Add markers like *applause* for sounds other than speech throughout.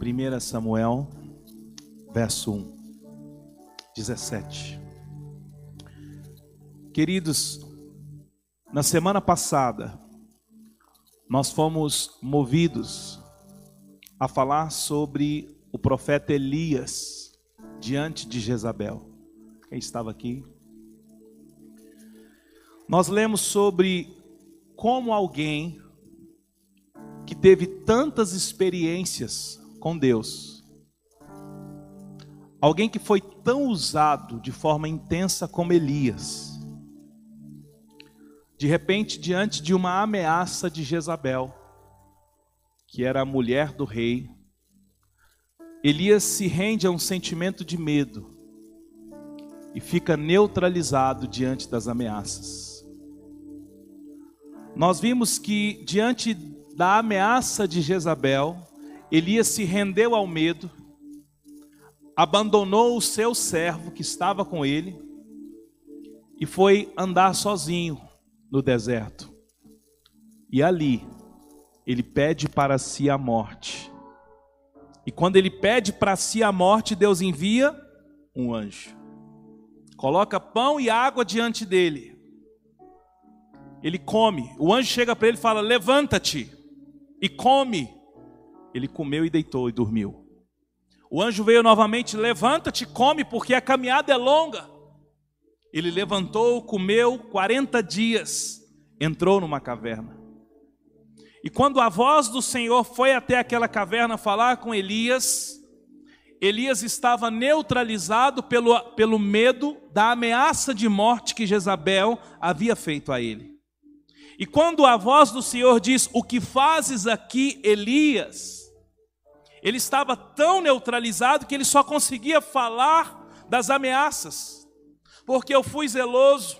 1 Samuel, verso 1, 17. Queridos, na semana passada, nós fomos movidos a falar sobre o profeta Elias diante de Jezabel. Quem estava aqui? Nós lemos sobre como alguém que teve tantas experiências com Deus. Alguém que foi tão usado de forma intensa como Elias. De repente, diante de uma ameaça de Jezabel, que era a mulher do rei, Elias se rende a um sentimento de medo e fica neutralizado diante das ameaças. Nós vimos que diante da ameaça de Jezabel, Elias se rendeu ao medo, abandonou o seu servo que estava com ele e foi andar sozinho no deserto. E ali, ele pede para si a morte. E quando ele pede para si a morte, Deus envia um anjo. Coloca pão e água diante dele. Ele come. O anjo chega para ele e fala: Levanta-te e come. Ele comeu e deitou e dormiu. O anjo veio novamente, levanta-te, come, porque a caminhada é longa. Ele levantou, comeu 40 dias, entrou numa caverna. E quando a voz do Senhor foi até aquela caverna falar com Elias, Elias estava neutralizado pelo, pelo medo da ameaça de morte que Jezabel havia feito a ele. E quando a voz do Senhor diz: O que fazes aqui, Elias? Ele estava tão neutralizado que ele só conseguia falar das ameaças, porque eu fui zeloso,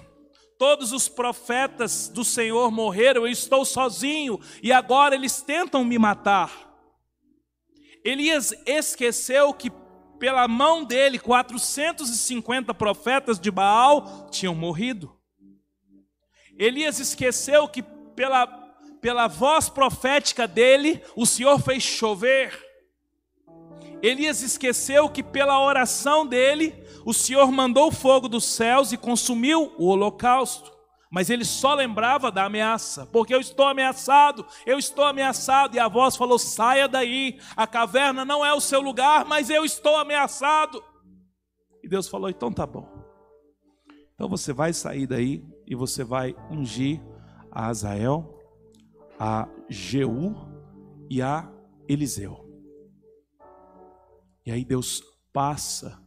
todos os profetas do Senhor morreram, eu estou sozinho e agora eles tentam me matar. Elias esqueceu que pela mão dele 450 profetas de Baal tinham morrido. Elias esqueceu que pela, pela voz profética dele o Senhor fez chover. Elias esqueceu que pela oração dele, o Senhor mandou fogo dos céus e consumiu o holocausto. Mas ele só lembrava da ameaça, porque eu estou ameaçado, eu estou ameaçado. E a voz falou: saia daí, a caverna não é o seu lugar, mas eu estou ameaçado. E Deus falou: então tá bom. Então você vai sair daí e você vai ungir a Azael, a Jeú e a Eliseu. E aí Deus passa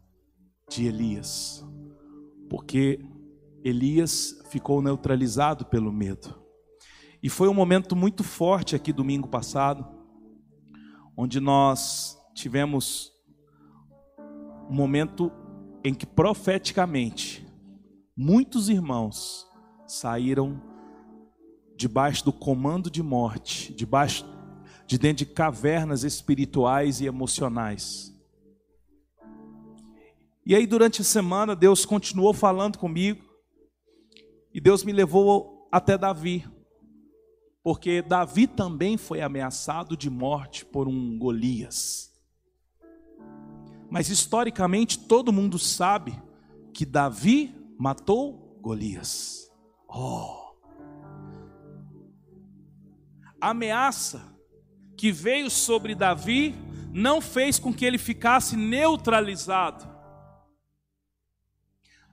de Elias, porque Elias ficou neutralizado pelo medo. E foi um momento muito forte aqui domingo passado, onde nós tivemos um momento em que profeticamente muitos irmãos saíram debaixo do comando de morte, debaixo de dentro de cavernas espirituais e emocionais e aí, durante a semana, Deus continuou falando comigo, e Deus me levou até Davi, porque Davi também foi ameaçado de morte por um Golias. Mas historicamente todo mundo sabe que Davi matou Golias. Oh! A ameaça que veio sobre Davi não fez com que ele ficasse neutralizado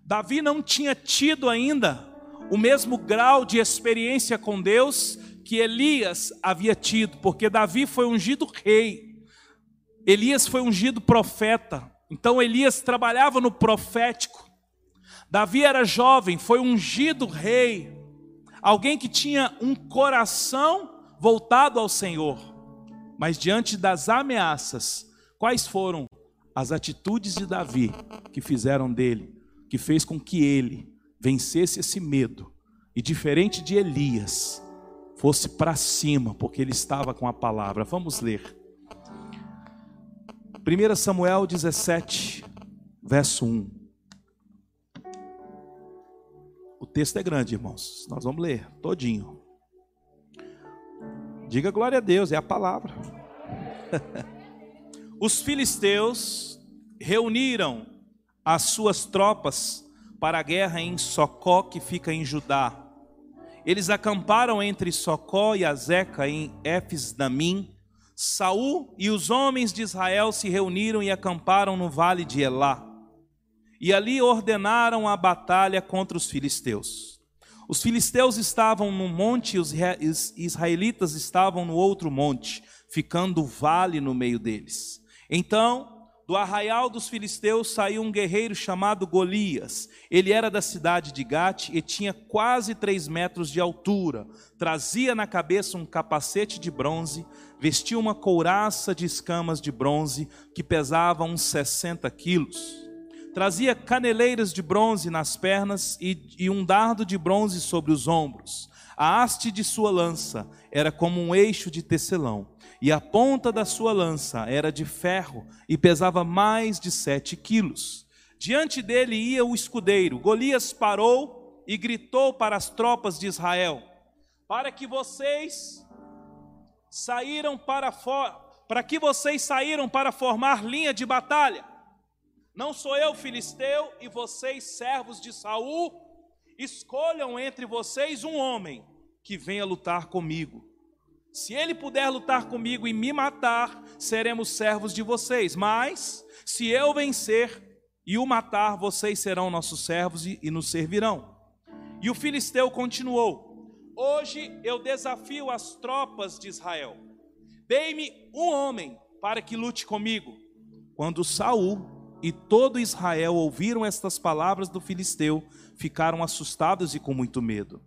Davi não tinha tido ainda o mesmo grau de experiência com Deus que Elias havia tido, porque Davi foi ungido rei, Elias foi ungido profeta, então Elias trabalhava no profético. Davi era jovem, foi ungido rei, alguém que tinha um coração voltado ao Senhor, mas diante das ameaças, quais foram as atitudes de Davi que fizeram dele que fez com que ele vencesse esse medo e, diferente de Elias, fosse para cima, porque ele estava com a palavra. Vamos ler. 1 Samuel 17, verso 1. O texto é grande, irmãos. Nós vamos ler todinho. Diga glória a Deus, é a palavra. *laughs* os filisteus reuniram as suas tropas para a guerra em Socó, que fica em Judá. Eles acamparam entre Socó e Azeca em Efes-Damim. Saul e os homens de Israel se reuniram e acamparam no vale de Elá. E ali ordenaram a batalha contra os filisteus. Os filisteus estavam num monte e os israelitas estavam no outro monte, ficando o vale no meio deles. Então do arraial dos filisteus saiu um guerreiro chamado Golias. Ele era da cidade de Gate e tinha quase três metros de altura. Trazia na cabeça um capacete de bronze, vestia uma couraça de escamas de bronze que pesava uns 60 quilos. Trazia caneleiras de bronze nas pernas e, e um dardo de bronze sobre os ombros. A haste de sua lança era como um eixo de tecelão e a ponta da sua lança era de ferro e pesava mais de sete quilos. Diante dele ia o escudeiro. Golias parou e gritou para as tropas de Israel: Para que vocês saíram para fora, para que vocês saíram para formar linha de batalha? Não sou eu filisteu e vocês servos de Saul? Escolham entre vocês um homem que venha lutar comigo. Se ele puder lutar comigo e me matar, seremos servos de vocês. Mas, se eu vencer e o matar, vocês serão nossos servos e, e nos servirão. E o filisteu continuou: Hoje eu desafio as tropas de Israel. Dei-me um homem para que lute comigo. Quando Saul e todo Israel ouviram estas palavras do filisteu, ficaram assustados e com muito medo.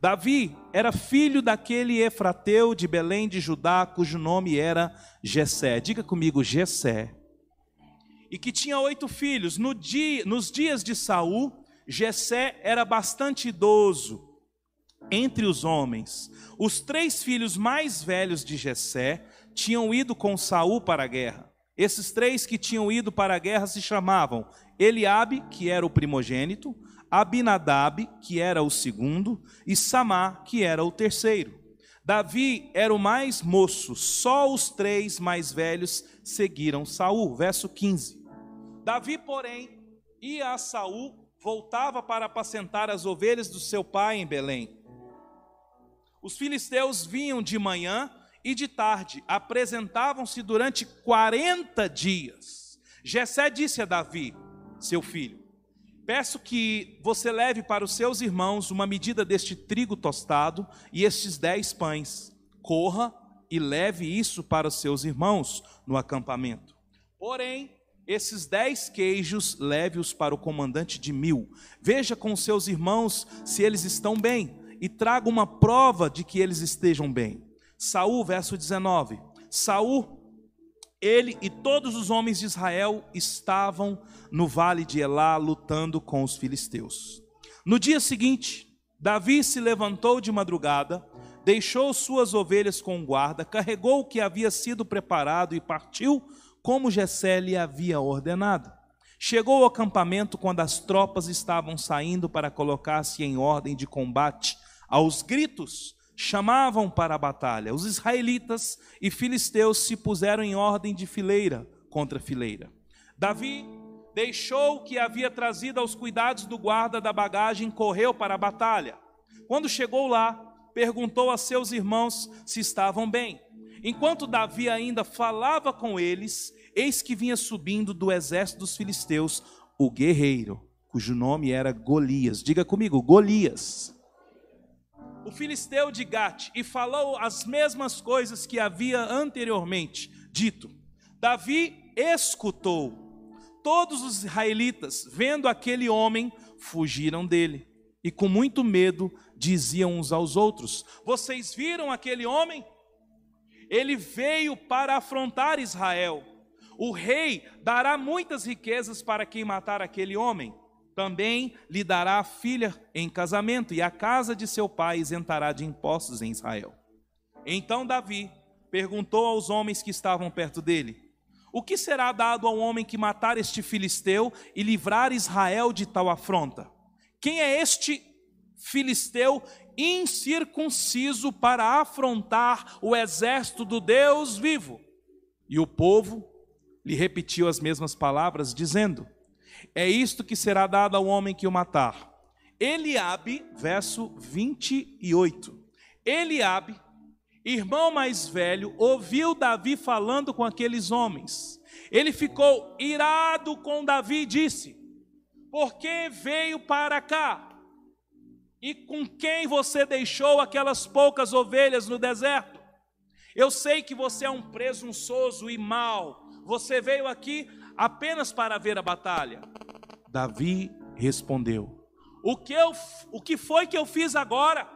Davi era filho daquele Efrateu de Belém de Judá, cujo nome era Jessé. Diga comigo, Jessé. E que tinha oito filhos. No dia, nos dias de Saul, Jessé era bastante idoso entre os homens. Os três filhos mais velhos de Jessé tinham ido com Saul para a guerra. Esses três que tinham ido para a guerra se chamavam Eliabe, que era o primogênito, Abinadab, que era o segundo, e Samá, que era o terceiro. Davi era o mais moço, só os três mais velhos seguiram Saul. Verso 15. Davi, porém, ia a Saul, voltava para apacentar as ovelhas do seu pai em Belém. Os filisteus vinham de manhã e de tarde, apresentavam-se durante 40 dias. Jessé disse a Davi, seu filho: Peço que você leve para os seus irmãos uma medida deste trigo tostado e estes dez pães. Corra e leve isso para os seus irmãos no acampamento. Porém, esses dez queijos leve-os para o comandante de mil. Veja com os seus irmãos se eles estão bem e traga uma prova de que eles estejam bem. Saul, verso 19. Saul ele e todos os homens de Israel estavam no vale de Elá lutando com os filisteus. No dia seguinte, Davi se levantou de madrugada, deixou suas ovelhas com guarda, carregou o que havia sido preparado e partiu como Jessé lhe havia ordenado. Chegou ao acampamento quando as tropas estavam saindo para colocar-se em ordem de combate. Aos gritos, chamavam para a batalha. Os israelitas e filisteus se puseram em ordem de fileira contra fileira. Davi deixou o que havia trazido aos cuidados do guarda da bagagem, correu para a batalha. Quando chegou lá, perguntou a seus irmãos se estavam bem. Enquanto Davi ainda falava com eles, eis que vinha subindo do exército dos filisteus o guerreiro, cujo nome era Golias. Diga comigo, Golias o filisteu de Gate e falou as mesmas coisas que havia anteriormente dito. Davi escutou. Todos os israelitas, vendo aquele homem, fugiram dele e com muito medo diziam uns aos outros: Vocês viram aquele homem? Ele veio para afrontar Israel. O rei dará muitas riquezas para quem matar aquele homem também lhe dará a filha em casamento, e a casa de seu pai isentará de impostos em Israel. Então Davi perguntou aos homens que estavam perto dele: O que será dado ao homem que matar este filisteu e livrar Israel de tal afronta? Quem é este filisteu incircunciso para afrontar o exército do Deus vivo? E o povo lhe repetiu as mesmas palavras, dizendo: É isto que será dado ao homem que o matar. Eliabe, verso 28. Eliabe, irmão mais velho, ouviu Davi falando com aqueles homens. Ele ficou irado com Davi e disse: Por que veio para cá? E com quem você deixou aquelas poucas ovelhas no deserto? Eu sei que você é um presunçoso e mau. Você veio aqui apenas para ver a batalha. Davi respondeu: O que, eu, o que foi que eu fiz agora?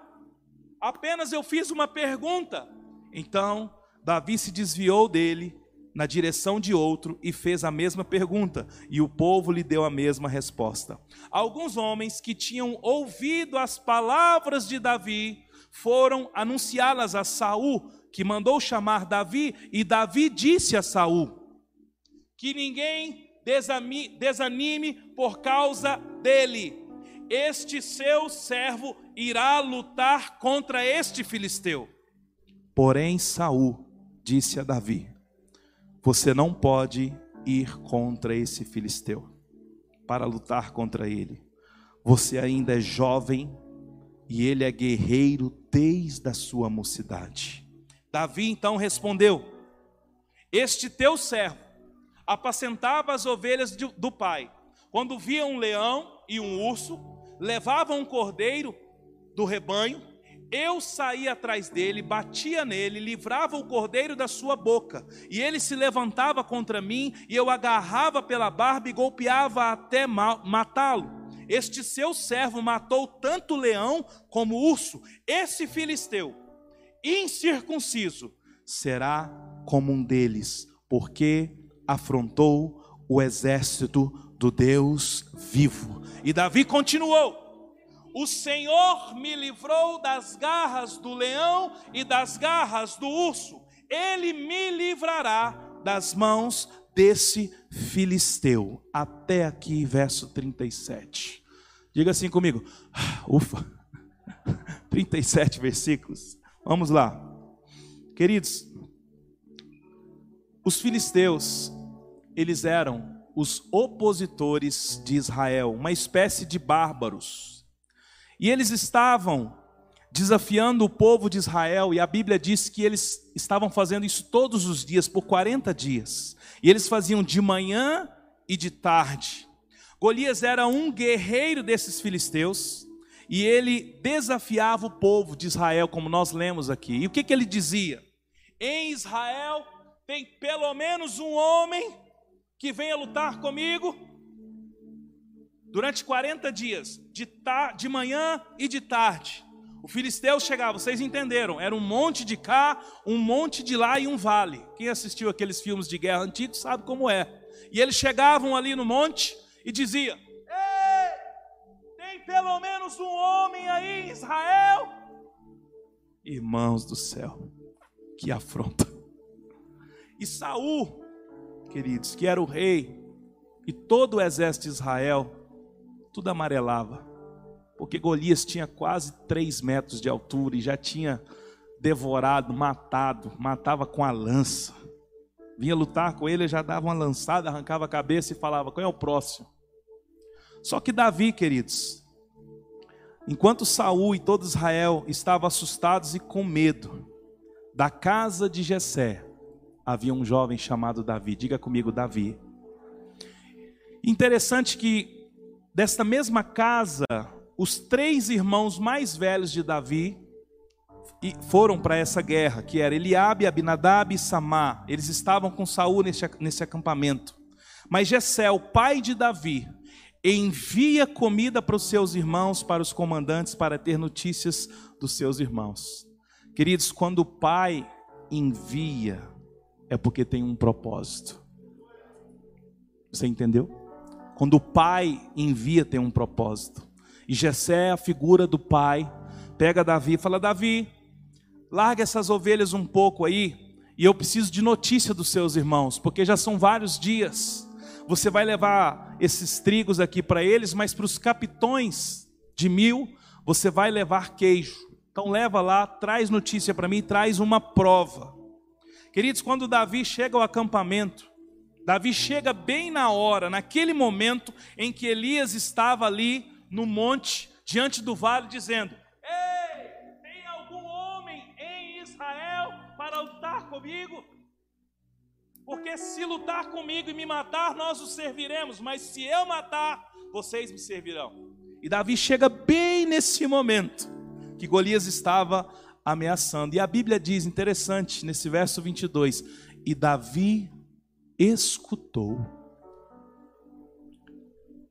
Apenas eu fiz uma pergunta. Então Davi se desviou dele na direção de outro e fez a mesma pergunta, e o povo lhe deu a mesma resposta. Alguns homens que tinham ouvido as palavras de Davi foram anunciá-las a Saul, que mandou chamar Davi, e Davi disse a Saul: Que ninguém desanime por causa dele. Este seu servo irá lutar contra este filisteu. Porém Saul disse a Davi: você não pode ir contra esse filisteu para lutar contra ele. Você ainda é jovem e ele é guerreiro desde a sua mocidade. Davi então respondeu: Este teu servo apacentava as ovelhas do pai. Quando via um leão e um urso, levava um cordeiro do rebanho eu saía atrás dele, batia nele, livrava o cordeiro da sua boca, e ele se levantava contra mim, e eu agarrava pela barba e golpeava até matá-lo. Este seu servo matou tanto leão como urso. Esse filisteu, incircunciso, será como um deles, porque afrontou o exército do Deus vivo. E Davi continuou: o Senhor me livrou das garras do leão e das garras do urso. Ele me livrará das mãos desse filisteu. Até aqui, verso 37. Diga assim comigo. *sighs* Ufa. *laughs* 37 versículos. Vamos lá. Queridos, os filisteus, eles eram os opositores de Israel, uma espécie de bárbaros e eles estavam desafiando o povo de Israel, e a Bíblia diz que eles estavam fazendo isso todos os dias, por 40 dias. E eles faziam de manhã e de tarde. Golias era um guerreiro desses filisteus, e ele desafiava o povo de Israel, como nós lemos aqui. E o que, que ele dizia? Em Israel tem pelo menos um homem que venha lutar comigo durante 40 dias, de, tar, de manhã e de tarde. O filisteu chegava, vocês entenderam, era um monte de cá, um monte de lá e um vale. Quem assistiu aqueles filmes de guerra antigos sabe como é. E eles chegavam ali no monte e dizia: Ei, tem pelo menos um homem aí em Israel? Irmãos do céu, que afronta. E Saul, queridos, que era o rei, e todo o exército de Israel, tudo amarelava. Porque Golias tinha quase três metros de altura e já tinha devorado, matado, matava com a lança. Vinha lutar com ele, já dava uma lançada, arrancava a cabeça e falava: qual é o próximo? Só que Davi, queridos, enquanto Saul e todo Israel estavam assustados e com medo, da casa de Jessé havia um jovem chamado Davi. Diga comigo, Davi. Interessante que Desta mesma casa, os três irmãos mais velhos de Davi foram para essa guerra, que era Eliabe, Abinadab e Samá. Eles estavam com Saul nesse, nesse acampamento. Mas Jessé, o pai de Davi, envia comida para os seus irmãos, para os comandantes, para ter notícias dos seus irmãos. Queridos, quando o pai envia, é porque tem um propósito. Você entendeu? Quando o pai envia, tem um propósito. E Jessé, a figura do pai, pega Davi e fala: Davi, larga essas ovelhas um pouco aí, e eu preciso de notícia dos seus irmãos, porque já são vários dias. Você vai levar esses trigos aqui para eles, mas para os capitões de mil, você vai levar queijo. Então leva lá, traz notícia para mim, traz uma prova. Queridos, quando Davi chega ao acampamento, Davi chega bem na hora, naquele momento em que Elias estava ali no monte, diante do vale, dizendo: Ei, tem algum homem em Israel para lutar comigo? Porque se lutar comigo e me matar, nós o serviremos, mas se eu matar, vocês me servirão. E Davi chega bem nesse momento que Golias estava ameaçando. E a Bíblia diz, interessante, nesse verso 22, e Davi escutou.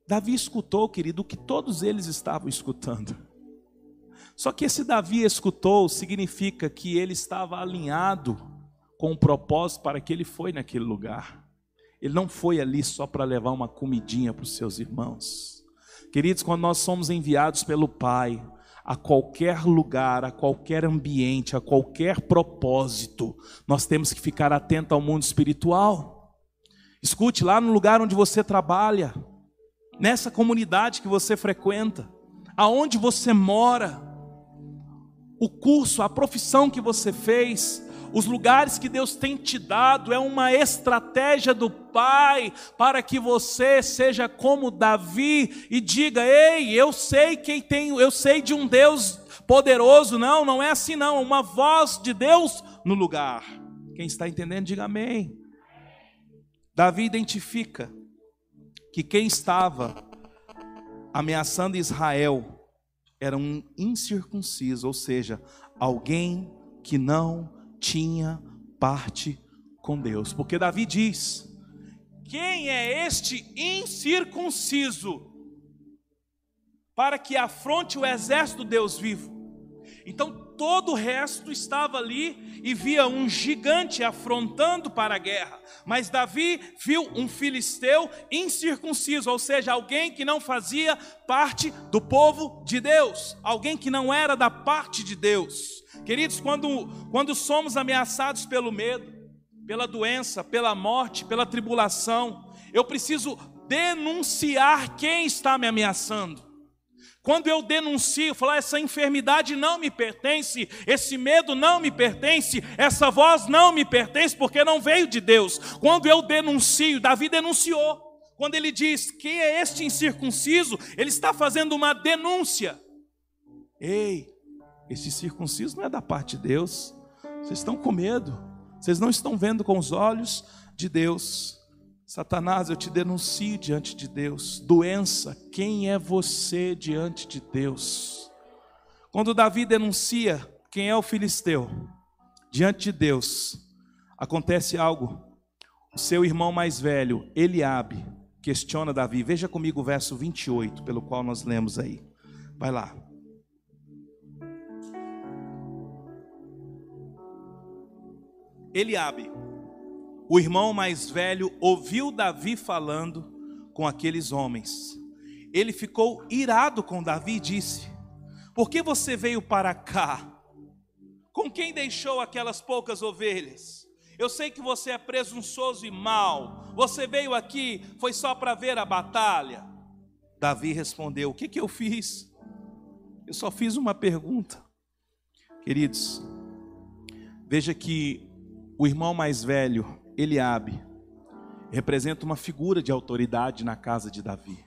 Davi escutou, querido, o que todos eles estavam escutando. Só que esse Davi escutou significa que ele estava alinhado com o propósito para que ele foi naquele lugar. Ele não foi ali só para levar uma comidinha para os seus irmãos. Queridos, quando nós somos enviados pelo Pai a qualquer lugar, a qualquer ambiente, a qualquer propósito, nós temos que ficar atento ao mundo espiritual. Escute, lá no lugar onde você trabalha, nessa comunidade que você frequenta, aonde você mora, o curso, a profissão que você fez, os lugares que Deus tem te dado, é uma estratégia do Pai para que você seja como Davi e diga: "Ei, eu sei quem tem, eu sei de um Deus poderoso". Não, não é assim não, uma voz de Deus no lugar. Quem está entendendo, diga amém. Davi identifica que quem estava ameaçando Israel era um incircunciso, ou seja, alguém que não tinha parte com Deus. Porque Davi diz: Quem é este incircunciso para que afronte o exército Deus vivo? Então todo o resto estava ali e via um gigante afrontando para a guerra. Mas Davi viu um filisteu incircunciso, ou seja, alguém que não fazia parte do povo de Deus, alguém que não era da parte de Deus. Queridos, quando, quando somos ameaçados pelo medo, pela doença, pela morte, pela tribulação, eu preciso denunciar quem está me ameaçando. Quando eu denuncio, falar essa enfermidade não me pertence, esse medo não me pertence, essa voz não me pertence porque não veio de Deus. Quando eu denuncio, Davi denunciou. Quando ele diz: "Quem é este incircunciso?", ele está fazendo uma denúncia. Ei, esse circunciso não é da parte de Deus. Vocês estão com medo. Vocês não estão vendo com os olhos de Deus. Satanás, eu te denuncio diante de Deus. Doença, quem é você diante de Deus? Quando Davi denuncia quem é o filisteu diante de Deus, acontece algo. O seu irmão mais velho, Eliabe, questiona Davi. Veja comigo o verso 28, pelo qual nós lemos aí. Vai lá. Eliabe o irmão mais velho ouviu Davi falando com aqueles homens. Ele ficou irado com Davi e disse: Por que você veio para cá? Com quem deixou aquelas poucas ovelhas? Eu sei que você é presunçoso e mau. Você veio aqui foi só para ver a batalha. Davi respondeu: O que, que eu fiz? Eu só fiz uma pergunta. Queridos, veja que o irmão mais velho Eliabe representa uma figura de autoridade na casa de Davi.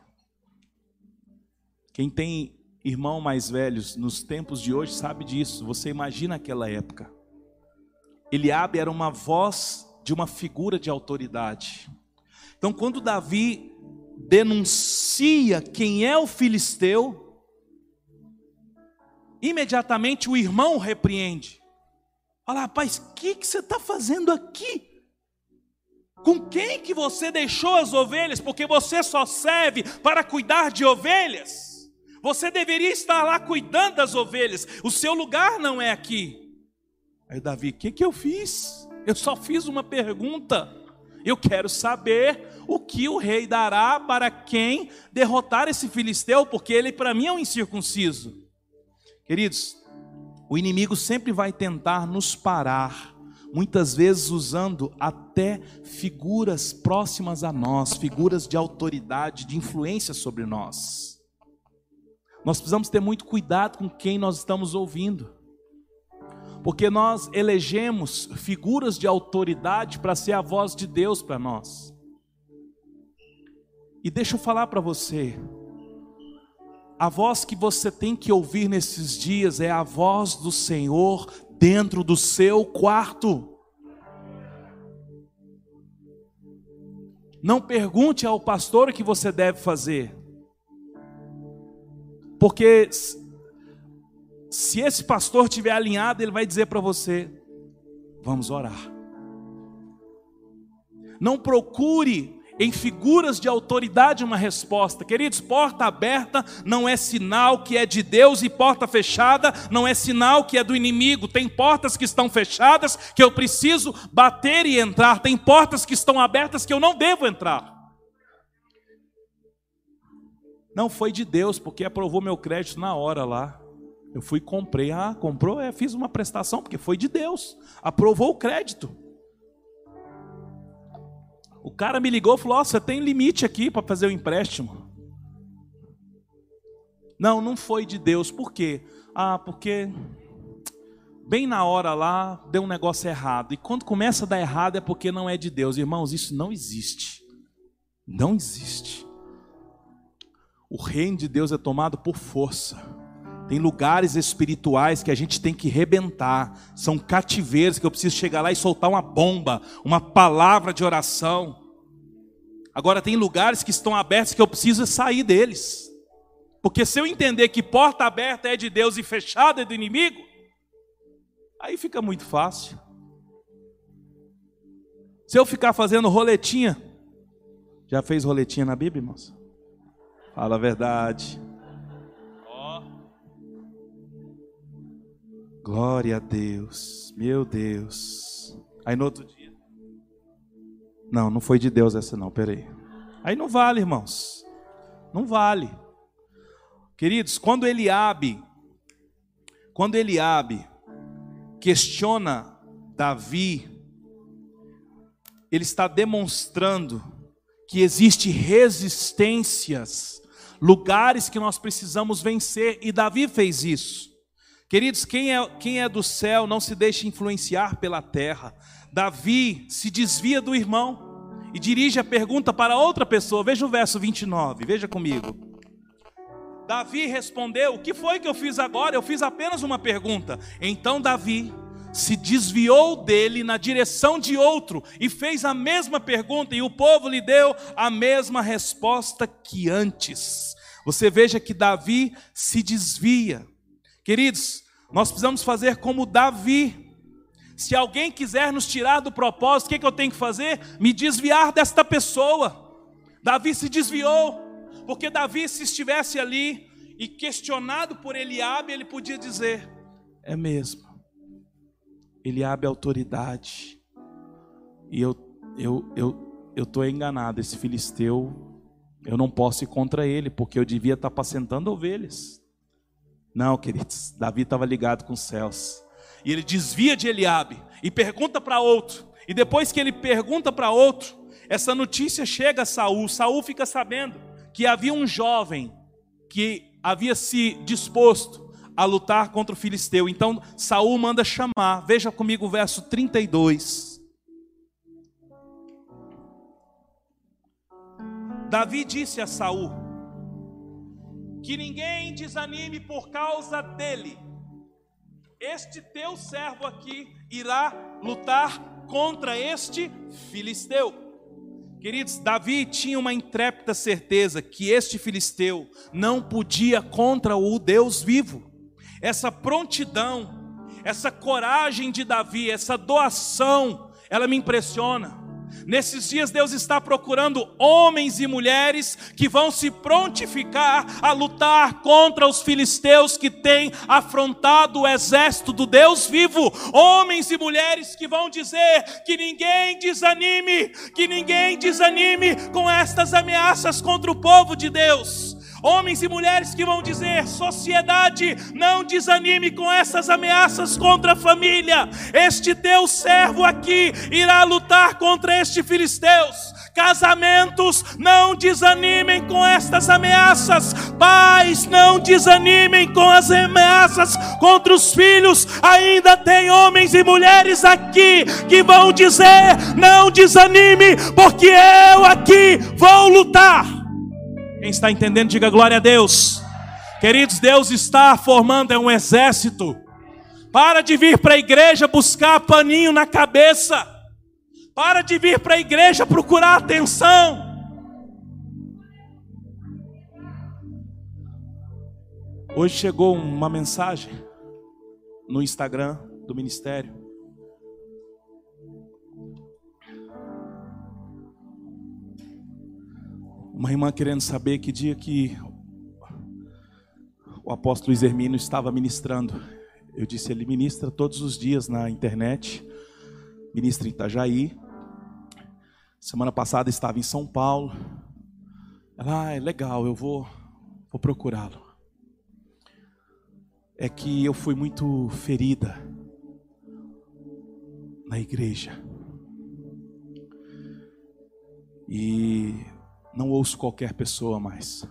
Quem tem irmão mais velhos nos tempos de hoje sabe disso. Você imagina aquela época. Eliabe era uma voz de uma figura de autoridade. Então, quando Davi denuncia quem é o filisteu, imediatamente o irmão repreende. Fala, rapaz, o que, que você está fazendo aqui? Com quem que você deixou as ovelhas? Porque você só serve para cuidar de ovelhas. Você deveria estar lá cuidando das ovelhas. O seu lugar não é aqui. Aí Davi, o que, que eu fiz? Eu só fiz uma pergunta. Eu quero saber o que o rei dará para quem derrotar esse filisteu, porque ele para mim é um incircunciso. Queridos, o inimigo sempre vai tentar nos parar muitas vezes usando até figuras próximas a nós, figuras de autoridade, de influência sobre nós. Nós precisamos ter muito cuidado com quem nós estamos ouvindo, porque nós elegemos figuras de autoridade para ser a voz de Deus para nós. E deixa eu falar para você, a voz que você tem que ouvir nesses dias é a voz do Senhor dentro do seu quarto. Não pergunte ao pastor o que você deve fazer. Porque se esse pastor estiver alinhado, ele vai dizer para você: vamos orar. Não procure em figuras de autoridade uma resposta. Queridos, porta aberta não é sinal que é de Deus e porta fechada não é sinal que é do inimigo. Tem portas que estão fechadas que eu preciso bater e entrar, tem portas que estão abertas que eu não devo entrar. Não foi de Deus, porque aprovou meu crédito na hora lá. Eu fui comprei, ah, comprou, é, fiz uma prestação porque foi de Deus. Aprovou o crédito. O cara me ligou e falou: oh, você tem limite aqui para fazer o empréstimo. Não, não foi de Deus. Por quê? Ah, porque bem na hora lá deu um negócio errado. E quando começa a dar errado é porque não é de Deus. Irmãos, isso não existe. Não existe. O reino de Deus é tomado por força. Tem lugares espirituais que a gente tem que rebentar. São cativeiros que eu preciso chegar lá e soltar uma bomba, uma palavra de oração. Agora tem lugares que estão abertos que eu preciso sair deles. Porque se eu entender que porta aberta é de Deus e fechada é do inimigo, aí fica muito fácil. Se eu ficar fazendo roletinha, já fez roletinha na Bíblia, irmãos? Fala a verdade. Glória a Deus, meu Deus. Aí no outro dia. Não, não foi de Deus essa não, peraí. Aí não vale, irmãos. Não vale. Queridos, quando Eliabe, quando Eliabe questiona Davi, ele está demonstrando que existe resistências, lugares que nós precisamos vencer, e Davi fez isso. Queridos, quem é, quem é do céu não se deixa influenciar pela terra. Davi se desvia do irmão e dirige a pergunta para outra pessoa. Veja o verso 29, veja comigo. Davi respondeu: O que foi que eu fiz agora? Eu fiz apenas uma pergunta. Então Davi se desviou dele na direção de outro e fez a mesma pergunta, e o povo lhe deu a mesma resposta que antes. Você veja que Davi se desvia. Queridos, nós precisamos fazer como Davi. Se alguém quiser nos tirar do propósito, o que, é que eu tenho que fazer? Me desviar desta pessoa. Davi se desviou, porque Davi, se estivesse ali e questionado por Eliabe, ele podia dizer: É mesmo, Eliabe é autoridade, e eu eu eu eu estou enganado. Esse filisteu, eu não posso ir contra ele, porque eu devia estar apacentando ovelhas. Não, queridos, Davi estava ligado com os céus. E ele desvia de Eliabe e pergunta para outro. E depois que ele pergunta para outro, essa notícia chega a Saul. Saul fica sabendo que havia um jovem que havia se disposto a lutar contra o filisteu. Então Saul manda chamar. Veja comigo o verso 32. Davi disse a Saul: que ninguém desanime por causa dele. Este teu servo aqui irá lutar contra este filisteu. Queridos, Davi tinha uma intrépida certeza que este filisteu não podia contra o Deus vivo. Essa prontidão, essa coragem de Davi, essa doação, ela me impressiona. Nesses dias, Deus está procurando homens e mulheres que vão se prontificar a lutar contra os filisteus que têm afrontado o exército do Deus vivo. Homens e mulheres que vão dizer que ninguém desanime, que ninguém desanime com estas ameaças contra o povo de Deus. Homens e mulheres que vão dizer: sociedade, não desanime com essas ameaças contra a família. Este teu servo aqui irá lutar contra este filisteus. Casamentos, não desanimem com estas ameaças. Pais, não desanimem com as ameaças contra os filhos. Ainda tem homens e mulheres aqui que vão dizer: não desanime, porque eu aqui vou lutar. Quem está entendendo, diga glória a Deus. Queridos, Deus está formando é um exército. Para de vir para a igreja buscar paninho na cabeça. Para de vir para a igreja procurar atenção. Hoje chegou uma mensagem no Instagram do ministério. Uma irmã querendo saber que dia que o apóstolo Luiz Hermínio estava ministrando. Eu disse, ele ministra todos os dias na internet, ministra em Itajaí. Semana passada estava em São Paulo. Ela, ah, é legal, eu vou, vou procurá-lo é que eu fui muito ferida na igreja. E não ouço qualquer pessoa mais.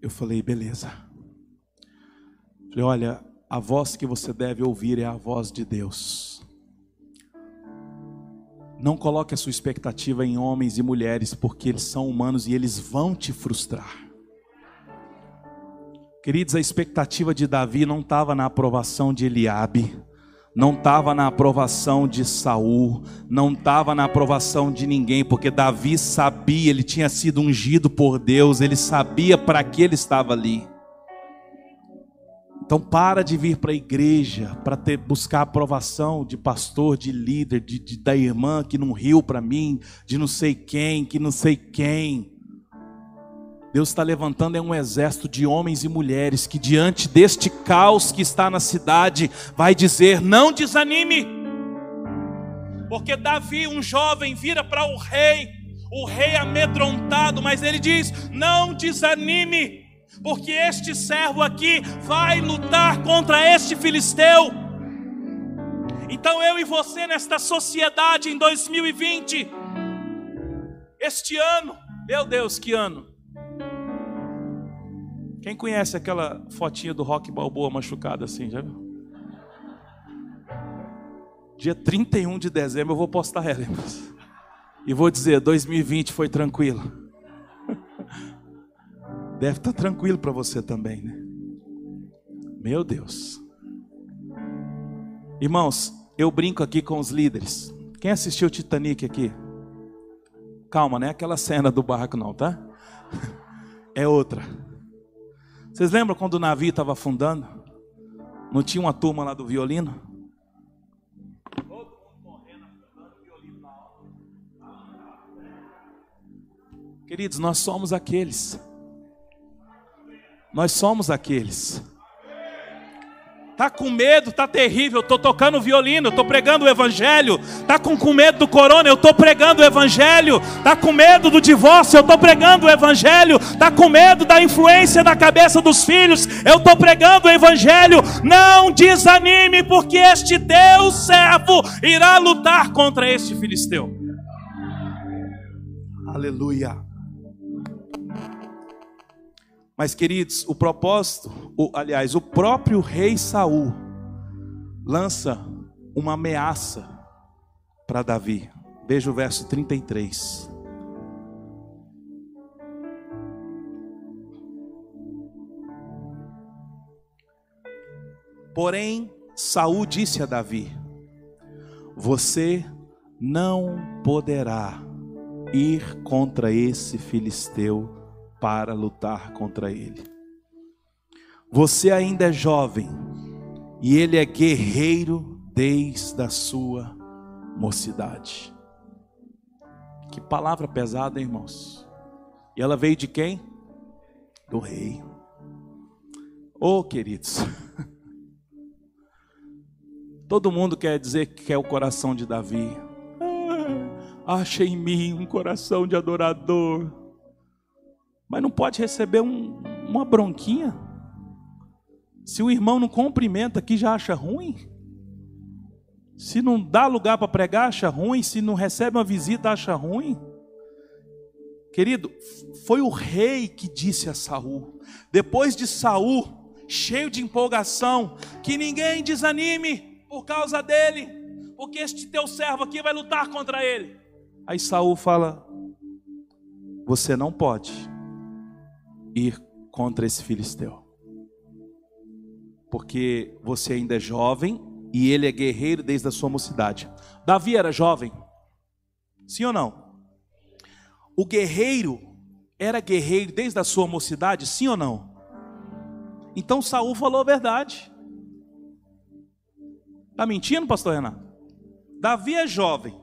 Eu falei, beleza. Falei, olha, a voz que você deve ouvir é a voz de Deus. Não coloque a sua expectativa em homens e mulheres, porque eles são humanos e eles vão te frustrar. Queridos, a expectativa de Davi não estava na aprovação de Eliabe, não estava na aprovação de Saul, não estava na aprovação de ninguém, porque Davi sabia, ele tinha sido ungido por Deus, ele sabia para que ele estava ali. Então para de vir para a igreja para ter buscar aprovação de pastor, de líder, de, de da irmã que não riu para mim, de não sei quem, que não sei quem. Deus está levantando é um exército de homens e mulheres que, diante deste caos que está na cidade, vai dizer: não desanime. Porque Davi, um jovem, vira para o rei, o rei amedrontado, mas ele diz: não desanime, porque este servo aqui vai lutar contra este filisteu. Então eu e você, nesta sociedade em 2020, este ano, meu Deus, que ano! Quem conhece aquela fotinha do Rock Balboa machucado assim, já viu? Dia 31 de dezembro eu vou postar ela, irmãos. E vou dizer, 2020 foi tranquilo. *laughs* Deve estar tranquilo para você também, né? Meu Deus. Irmãos, eu brinco aqui com os líderes. Quem assistiu o Titanic aqui? Calma, não é aquela cena do barco não, tá? *laughs* É outra. Vocês lembram quando o navio estava afundando? Não tinha uma turma lá do violino? Queridos, nós somos aqueles. Nós somos aqueles Tá com medo, tá terrível. Tô tocando violino, tô pregando o evangelho. Tá com, com medo do corona, eu tô pregando o evangelho. Tá com medo do divórcio, eu tô pregando o evangelho. Tá com medo da influência na cabeça dos filhos, eu tô pregando o evangelho. Não desanime, porque este Deus servo irá lutar contra este filisteu. Aleluia. Mas, queridos, o propósito, o, aliás, o próprio rei Saul lança uma ameaça para Davi. Veja o verso 33. Porém, Saul disse a Davi: Você não poderá ir contra esse filisteu para lutar contra ele. Você ainda é jovem e ele é guerreiro desde a sua mocidade. Que palavra pesada, hein, irmãos. E ela veio de quem? Do rei. Oh, queridos. *laughs* Todo mundo quer dizer que quer o coração de Davi. Ah, acha em mim um coração de adorador mas não pode receber um, uma bronquinha. Se o irmão não cumprimenta aqui, já acha ruim. Se não dá lugar para pregar, acha ruim. Se não recebe uma visita, acha ruim. Querido, foi o rei que disse a Saul, depois de Saul, cheio de empolgação, que ninguém desanime por causa dele, porque este teu servo aqui vai lutar contra ele. Aí Saul fala: você não pode ir contra esse filisteu. Porque você ainda é jovem e ele é guerreiro desde a sua mocidade. Davi era jovem? Sim ou não? O guerreiro era guerreiro desde a sua mocidade? Sim ou não? Então Saul falou a verdade. Está mentindo, pastor Renato? Davi é jovem.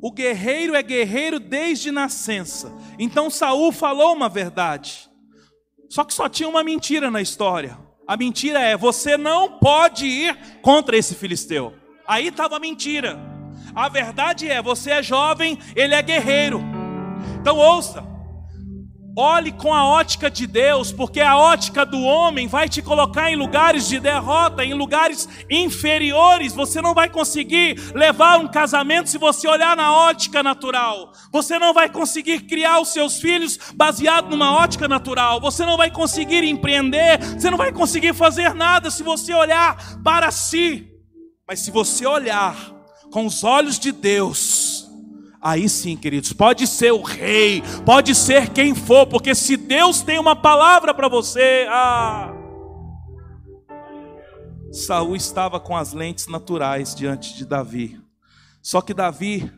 O guerreiro é guerreiro desde nascença. Então Saul falou uma verdade. Só que só tinha uma mentira na história. A mentira é: você não pode ir contra esse filisteu. Aí estava a mentira. A verdade é: você é jovem, ele é guerreiro. Então ouça. Olhe com a ótica de Deus, porque a ótica do homem vai te colocar em lugares de derrota, em lugares inferiores. Você não vai conseguir levar um casamento se você olhar na ótica natural. Você não vai conseguir criar os seus filhos baseado numa ótica natural. Você não vai conseguir empreender, você não vai conseguir fazer nada se você olhar para si. Mas se você olhar com os olhos de Deus, Aí sim, queridos, pode ser o rei, pode ser quem for, porque se Deus tem uma palavra para você, ah. Saul estava com as lentes naturais diante de Davi. Só que Davi,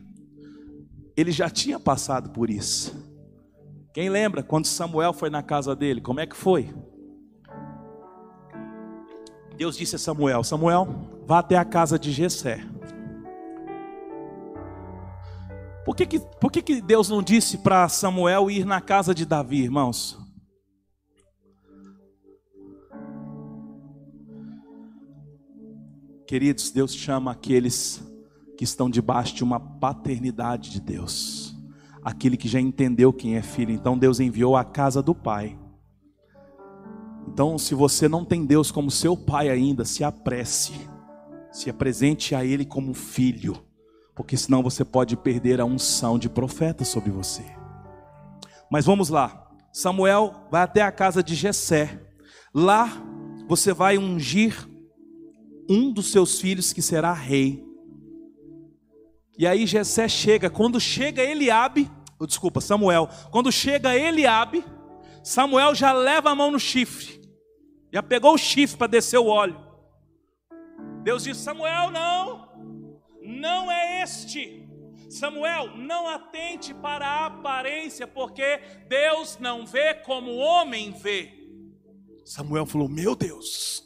ele já tinha passado por isso. Quem lembra quando Samuel foi na casa dele? Como é que foi? Deus disse a Samuel: Samuel, vá até a casa de Jessé. Por que, que, por que, que Deus não disse para Samuel ir na casa de Davi, irmãos? Queridos, Deus chama aqueles que estão debaixo de uma paternidade de Deus, aquele que já entendeu quem é filho. Então Deus enviou a casa do Pai. Então, se você não tem Deus como seu Pai ainda, se apresse, se apresente a Ele como filho porque senão você pode perder a unção de profeta sobre você. Mas vamos lá. Samuel vai até a casa de Jessé. Lá você vai ungir um dos seus filhos que será rei. E aí Jessé chega, quando chega Eliabe, oh, desculpa, Samuel, quando chega Eliabe, Samuel já leva a mão no chifre. Já pegou o chifre para descer o óleo. Deus diz: Samuel, não não é este. Samuel, não atente para a aparência, porque Deus não vê como o homem vê. Samuel falou: Meu Deus,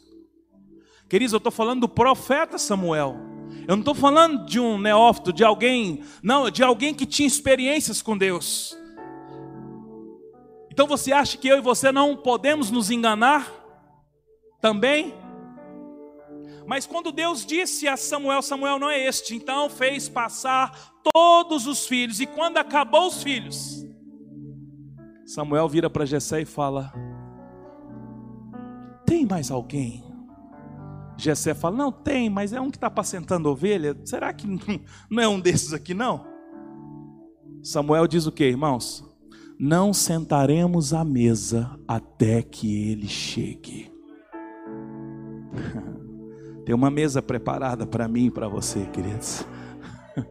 queridos, eu estou falando do profeta Samuel. Eu não estou falando de um neófito, de alguém, não, de alguém que tinha experiências com Deus. Então você acha que eu e você não podemos nos enganar também? Mas quando Deus disse a Samuel: Samuel não é este, então fez passar todos os filhos, e quando acabou os filhos, Samuel vira para Jessé e fala: Tem mais alguém? Jessé fala: Não, tem, mas é um que está apacentando ovelha. Será que *laughs* não é um desses aqui, não? Samuel diz o que, irmãos? Não sentaremos à mesa até que ele chegue. *laughs* Tem uma mesa preparada para mim e para você, queridos. *laughs*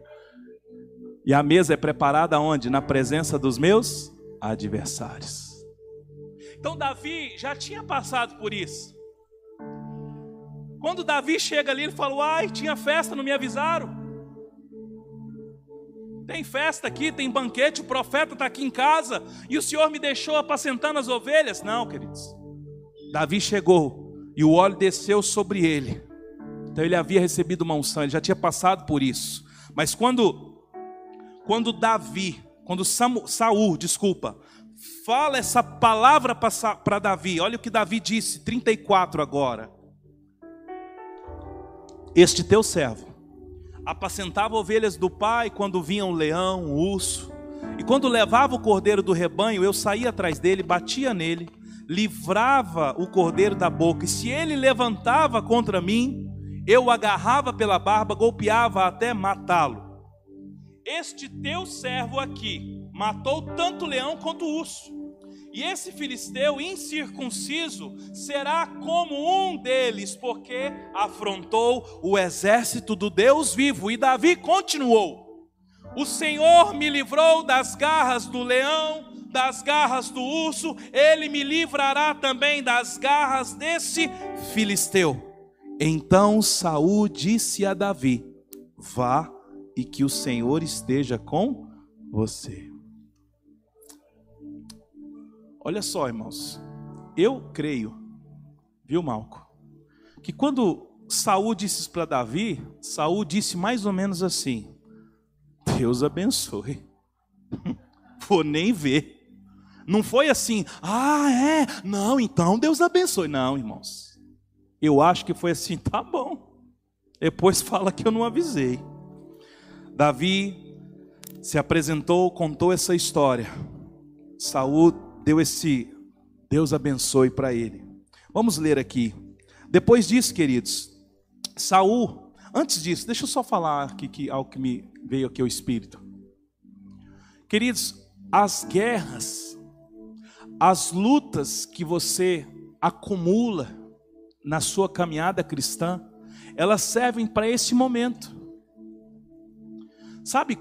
E a mesa é preparada onde? Na presença dos meus adversários. Então Davi já tinha passado por isso. Quando Davi chega ali, ele falou: Ai, tinha festa, não me avisaram. Tem festa aqui, tem banquete, o profeta está aqui em casa e o Senhor me deixou apacentando as ovelhas. Não, queridos. Davi chegou e o óleo desceu sobre ele. Então ele havia recebido uma unção, ele já tinha passado por isso. Mas quando quando Davi, quando Samu, Saul, desculpa, fala essa palavra para Davi, olha o que Davi disse, 34 agora. Este teu servo apacentava ovelhas do pai quando vinha um leão, um urso, e quando levava o cordeiro do rebanho, eu saía atrás dele, batia nele, livrava o cordeiro da boca, e se ele levantava contra mim, eu o agarrava pela barba, golpeava até matá-lo. Este teu servo aqui matou tanto o leão quanto o urso. E esse filisteu incircunciso será como um deles, porque afrontou o exército do Deus vivo. E Davi continuou: O Senhor me livrou das garras do leão das garras do urso, ele me livrará também das garras desse filisteu. Então Saul disse a Davi: Vá e que o Senhor esteja com você. Olha só, irmãos. Eu creio, viu, Malco, que quando Saul disse para Davi, Saul disse mais ou menos assim: Deus abençoe. *laughs* Vou nem ver. Não foi assim, ah, é, não, então Deus abençoe. Não, irmãos. Eu acho que foi assim, *laughs* tá bom. Depois fala que eu não avisei. Davi se apresentou, contou essa história. Saul deu esse Deus abençoe para ele. Vamos ler aqui. Depois disso, queridos, Saul, antes disso, deixa eu só falar aqui que algo que me veio aqui ao espírito. Queridos, as guerras, as lutas que você acumula na sua caminhada cristã, elas servem para esse momento. Sabe,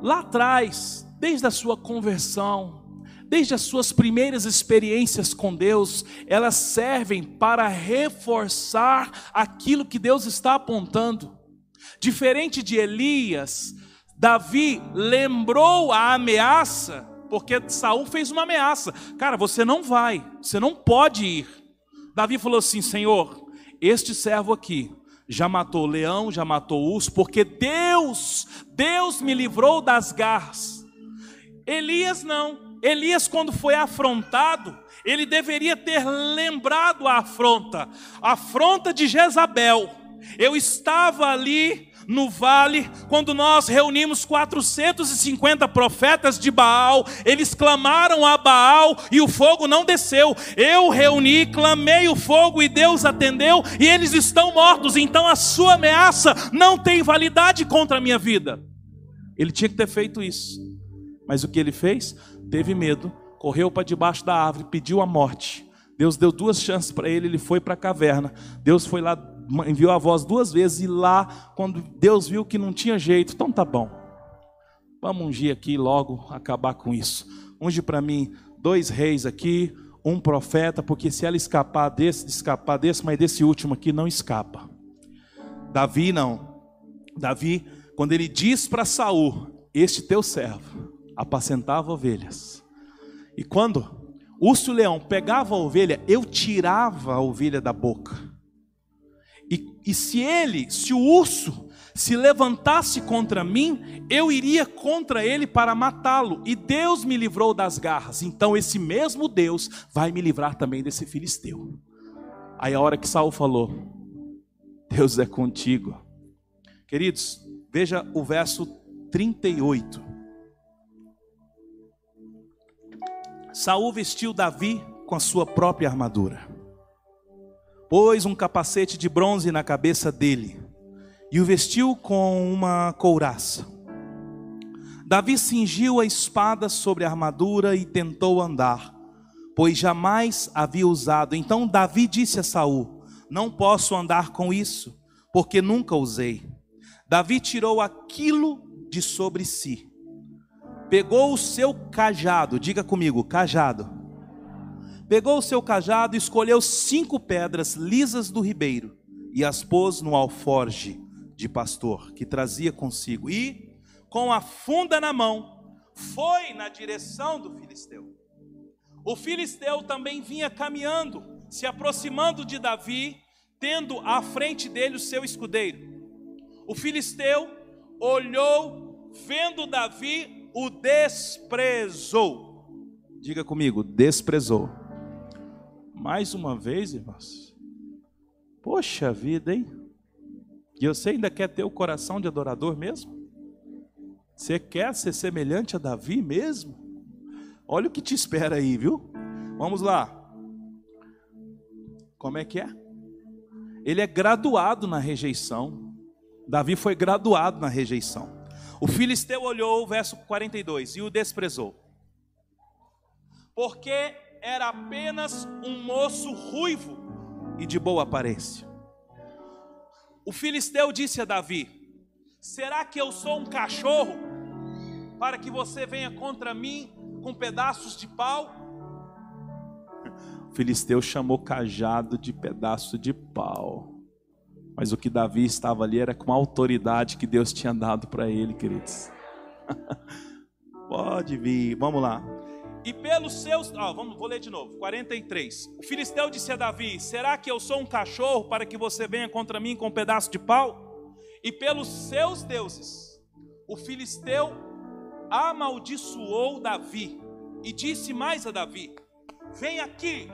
lá atrás, desde a sua conversão, desde as suas primeiras experiências com Deus, elas servem para reforçar aquilo que Deus está apontando. Diferente de Elias, Davi lembrou a ameaça, porque Saul fez uma ameaça. Cara, você não vai, você não pode ir. Davi falou assim: Senhor, este servo aqui já matou leão, já matou urso, porque Deus, Deus me livrou das garras. Elias não. Elias, quando foi afrontado, ele deveria ter lembrado a afronta, a afronta de Jezabel. Eu estava ali no vale, quando nós reunimos 450 profetas de Baal, eles clamaram a Baal e o fogo não desceu. Eu reuni, clamei o fogo e Deus atendeu, e eles estão mortos. Então a sua ameaça não tem validade contra a minha vida. Ele tinha que ter feito isso, mas o que ele fez? teve medo, correu para debaixo da árvore, pediu a morte. Deus deu duas chances para ele, ele foi para a caverna. Deus foi lá, enviou a voz duas vezes, e lá, quando Deus viu que não tinha jeito, então tá bom. Vamos ungir aqui logo, acabar com isso. Unge para mim dois reis aqui, um profeta, porque se ela escapar desse, escapar desse, mas desse último aqui não escapa. Davi não. Davi, quando ele diz para Saul: Este teu servo apacentava ovelhas. E quando urso leão pegava a ovelha, eu tirava a ovelha da boca. E, se ele, se o urso se levantasse contra mim, eu iria contra ele para matá-lo. E Deus me livrou das garras. Então esse mesmo Deus vai me livrar também desse filisteu. Aí a hora que Saul falou: Deus é contigo. Queridos, veja o verso 38. Saul vestiu Davi com a sua própria armadura. Pôs um capacete de bronze na cabeça dele e o vestiu com uma couraça. Davi cingiu a espada sobre a armadura e tentou andar, pois jamais havia usado. Então Davi disse a Saul: Não posso andar com isso, porque nunca usei. Davi tirou aquilo de sobre si pegou o seu cajado, diga comigo, cajado. Pegou o seu cajado e escolheu cinco pedras lisas do ribeiro e as pôs no alforge de pastor que trazia consigo e, com a funda na mão, foi na direção do filisteu. O filisteu também vinha caminhando, se aproximando de Davi, tendo à frente dele o seu escudeiro. O filisteu olhou, vendo Davi, o desprezou. Diga comigo, desprezou. Mais uma vez, irmãos. Poxa vida, hein? E você ainda quer ter o coração de adorador mesmo? Você quer ser semelhante a Davi mesmo? Olha o que te espera aí, viu? Vamos lá. Como é que é? Ele é graduado na rejeição. Davi foi graduado na rejeição. O filisteu olhou, verso 42, e o desprezou, porque era apenas um moço ruivo e de boa aparência. O filisteu disse a Davi: Será que eu sou um cachorro para que você venha contra mim com pedaços de pau? O filisteu chamou cajado de pedaço de pau. Mas o que Davi estava ali era com a autoridade que Deus tinha dado para ele, queridos. *laughs* Pode vir, vamos lá. E pelos seus. Ó, vamos, vou ler de novo. 43. O filisteu disse a Davi: Será que eu sou um cachorro para que você venha contra mim com um pedaço de pau? E pelos seus deuses, o filisteu amaldiçoou Davi e disse mais a Davi: Vem aqui,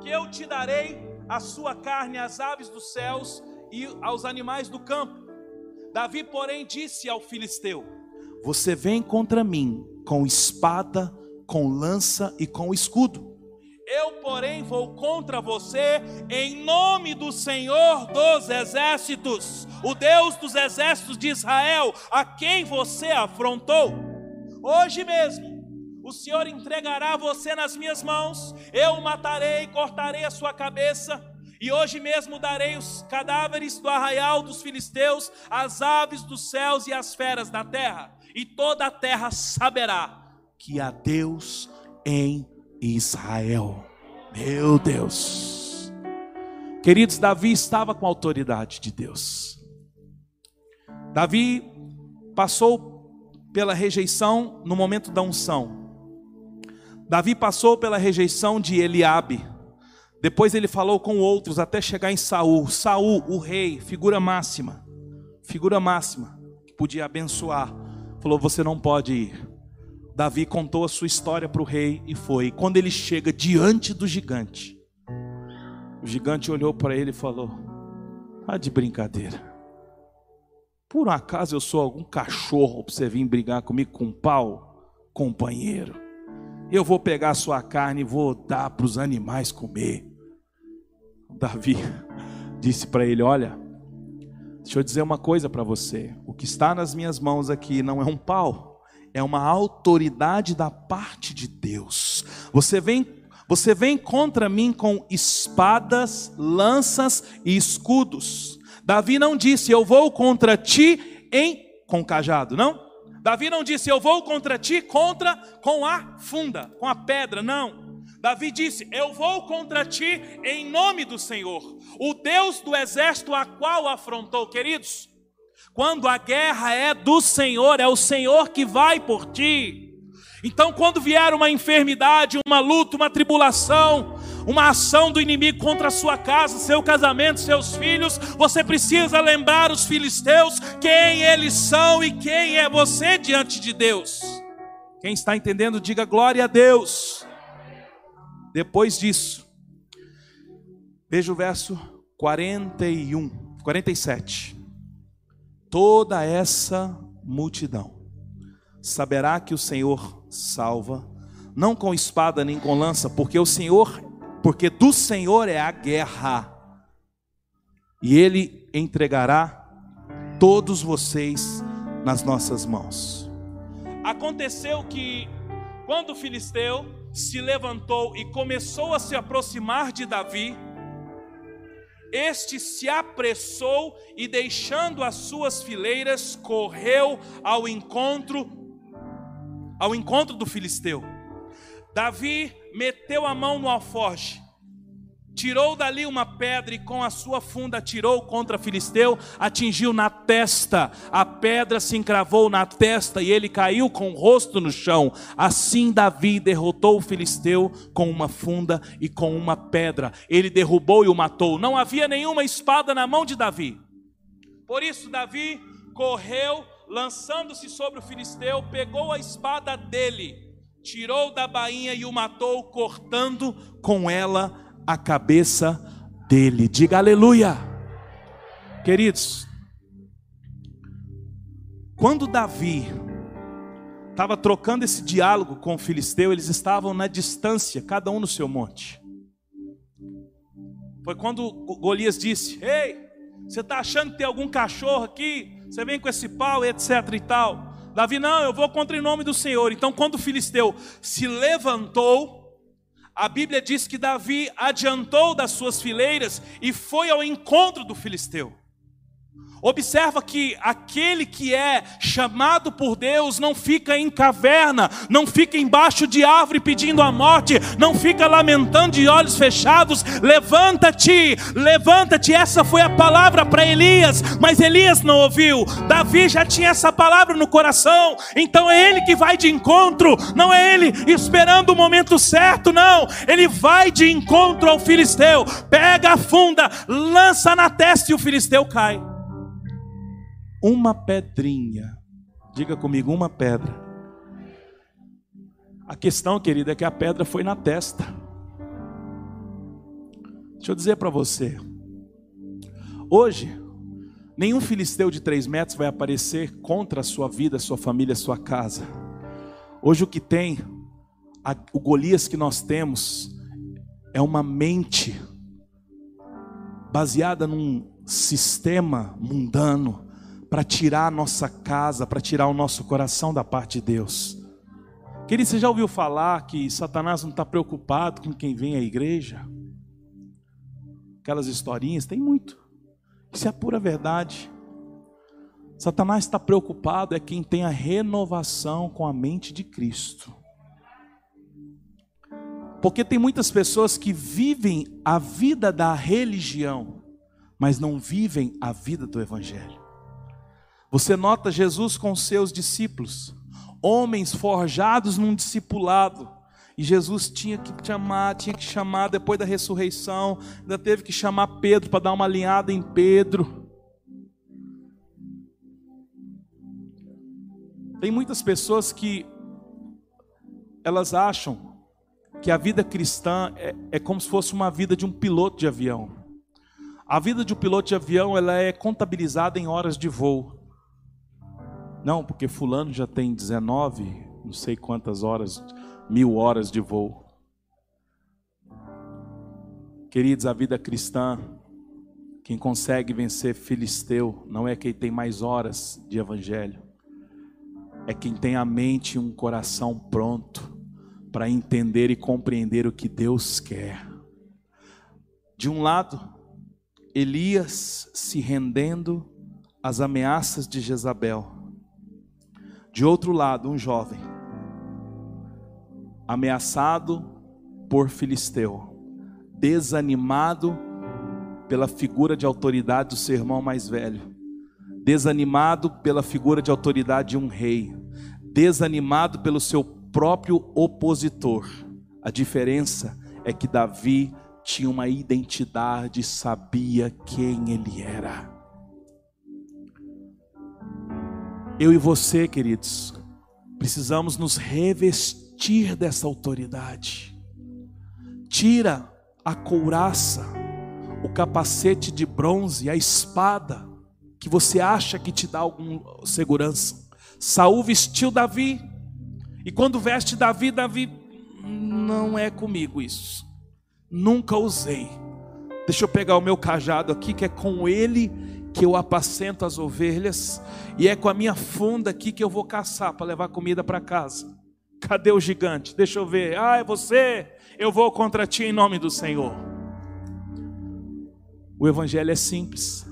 que eu te darei a sua carne às aves dos céus e aos animais do campo. Davi, porém, disse ao filisteu: Você vem contra mim com espada, com lança e com escudo. Eu, porém, vou contra você em nome do Senhor dos exércitos, o Deus dos exércitos de Israel, a quem você afrontou. Hoje mesmo o Senhor entregará você nas minhas mãos, eu o matarei, cortarei a sua cabeça, e hoje mesmo darei os cadáveres do arraial dos filisteus, as aves dos céus e as feras da terra, e toda a terra saberá que há Deus em Israel. Meu Deus. Queridos, Davi estava com a autoridade de Deus. Davi passou pela rejeição no momento da unção. Davi passou pela rejeição de Eliabe. Depois ele falou com outros até chegar em Saul. Saul, o rei, figura máxima, figura máxima que podia abençoar, falou: "Você não pode ir". Davi contou a sua história para o rei e foi. Quando ele chega diante do gigante, o gigante olhou para ele e falou: "Ah, de brincadeira. Por acaso eu sou algum cachorro para você vir brigar comigo com um pau, companheiro?" Eu vou pegar a sua carne e vou dar para os animais comer. Davi *laughs* disse para ele: Olha, deixa eu dizer uma coisa para você. O que está nas minhas mãos aqui não é um pau, é uma autoridade da parte de Deus. Você vem, você vem contra mim com espadas, lanças e escudos. Davi não disse: Eu vou contra ti em com cajado, não? Davi não disse, eu vou contra ti, contra com a funda, com a pedra, não. Davi disse, eu vou contra ti em nome do Senhor, o Deus do exército a qual afrontou, queridos. Quando a guerra é do Senhor, é o Senhor que vai por ti. Então, quando vier uma enfermidade, uma luta, uma tribulação, uma ação do inimigo contra a sua casa, seu casamento, seus filhos, você precisa lembrar os filisteus quem eles são e quem é você diante de Deus. Quem está entendendo, diga glória a Deus. Depois disso, veja o verso 41, 47. Toda essa multidão saberá que o Senhor salva, não com espada nem com lança, porque o Senhor porque do Senhor é a guerra, e Ele entregará todos vocês nas nossas mãos. Aconteceu que, quando o filisteu se levantou e começou a se aproximar de Davi, este se apressou e, deixando as suas fileiras, correu ao encontro ao encontro do filisteu. Davi meteu a mão no alforje, tirou dali uma pedra e com a sua funda atirou contra Filisteu, atingiu na testa, a pedra se encravou na testa e ele caiu com o rosto no chão. Assim Davi derrotou o Filisteu com uma funda e com uma pedra. Ele derrubou e o matou. Não havia nenhuma espada na mão de Davi. Por isso Davi correu, lançando-se sobre o Filisteu, pegou a espada dele tirou da bainha e o matou, cortando com ela a cabeça dele. Diga aleluia. Queridos, quando Davi estava trocando esse diálogo com o filisteu, eles estavam na distância, cada um no seu monte. Foi quando Golias disse: Ei, você está achando que tem algum cachorro aqui? Você vem com esse pau, etc e tal. Davi, não, eu vou contra em nome do Senhor. Então, quando o filisteu se levantou, a Bíblia diz que Davi adiantou das suas fileiras e foi ao encontro do filisteu. Observa que aquele que é chamado por Deus não fica em caverna, não fica embaixo de árvore pedindo a morte, não fica lamentando de olhos fechados. Levanta-te, levanta-te. Essa foi a palavra para Elias, mas Elias não ouviu. Davi já tinha essa palavra no coração, então é ele que vai de encontro, não é ele esperando o momento certo, não. Ele vai de encontro ao filisteu, pega a funda, lança na testa e o filisteu cai uma pedrinha. Diga comigo, uma pedra. A questão, querida, é que a pedra foi na testa. Deixa eu dizer para você. Hoje, nenhum filisteu de três metros vai aparecer contra a sua vida, a sua família, a sua casa. Hoje o que tem, a, o Golias que nós temos, é uma mente baseada num sistema mundano, para tirar a nossa casa, para tirar o nosso coração da parte de Deus. Querido, você já ouviu falar que Satanás não está preocupado com quem vem à igreja? Aquelas historinhas, tem muito. Isso é a pura verdade. Satanás está preocupado é quem tem a renovação com a mente de Cristo. Porque tem muitas pessoas que vivem a vida da religião, mas não vivem a vida do Evangelho. Você nota Jesus com seus discípulos, homens forjados num discipulado. E Jesus tinha que chamar, tinha que chamar depois da ressurreição, ainda teve que chamar Pedro para dar uma alinhada em Pedro. Tem muitas pessoas que elas acham que a vida cristã é, é como se fosse uma vida de um piloto de avião. A vida de um piloto de avião ela é contabilizada em horas de voo. Não, porque fulano já tem 19, não sei quantas horas, mil horas de voo. Queridos, a vida cristã, quem consegue vencer filisteu, não é quem tem mais horas de evangelho, é quem tem a mente e um coração pronto para entender e compreender o que Deus quer. De um lado, Elias se rendendo às ameaças de Jezabel. De outro lado, um jovem, ameaçado por Filisteu, desanimado pela figura de autoridade do seu irmão mais velho, desanimado pela figura de autoridade de um rei, desanimado pelo seu próprio opositor. A diferença é que Davi tinha uma identidade, sabia quem ele era. Eu e você, queridos, precisamos nos revestir dessa autoridade. Tira a couraça, o capacete de bronze, a espada que você acha que te dá alguma segurança. Saul vestiu Davi, e quando veste Davi, Davi não é comigo isso. Nunca usei. Deixa eu pegar o meu cajado aqui, que é com ele que eu apacento as ovelhas, e é com a minha funda aqui que eu vou caçar para levar comida para casa. Cadê o gigante? Deixa eu ver. Ah, é você? Eu vou contra ti em nome do Senhor. O evangelho é simples.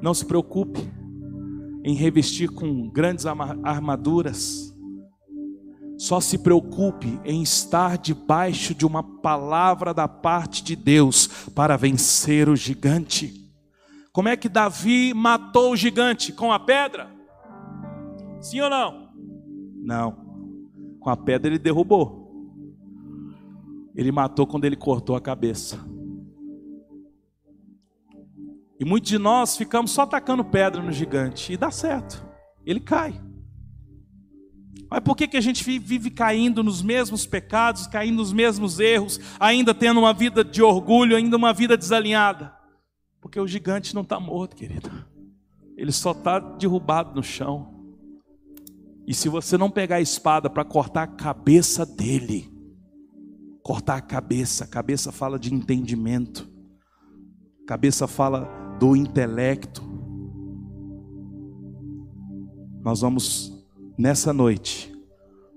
Não se preocupe em revestir com grandes armaduras. Só se preocupe em estar debaixo de uma palavra da parte de Deus para vencer o gigante. Como é que Davi matou o gigante? Com a pedra? Sim ou não? Não. Com a pedra ele derrubou. Ele matou quando ele cortou a cabeça. E muitos de nós ficamos só tacando pedra no gigante. E dá certo. Ele cai. Mas por que, que a gente vive caindo nos mesmos pecados, caindo nos mesmos erros, ainda tendo uma vida de orgulho, ainda uma vida desalinhada? Porque o gigante não está morto, querido. Ele só está derrubado no chão. E se você não pegar a espada para cortar a cabeça dele, cortar a cabeça, a cabeça fala de entendimento, a cabeça fala do intelecto. Nós vamos, nessa noite,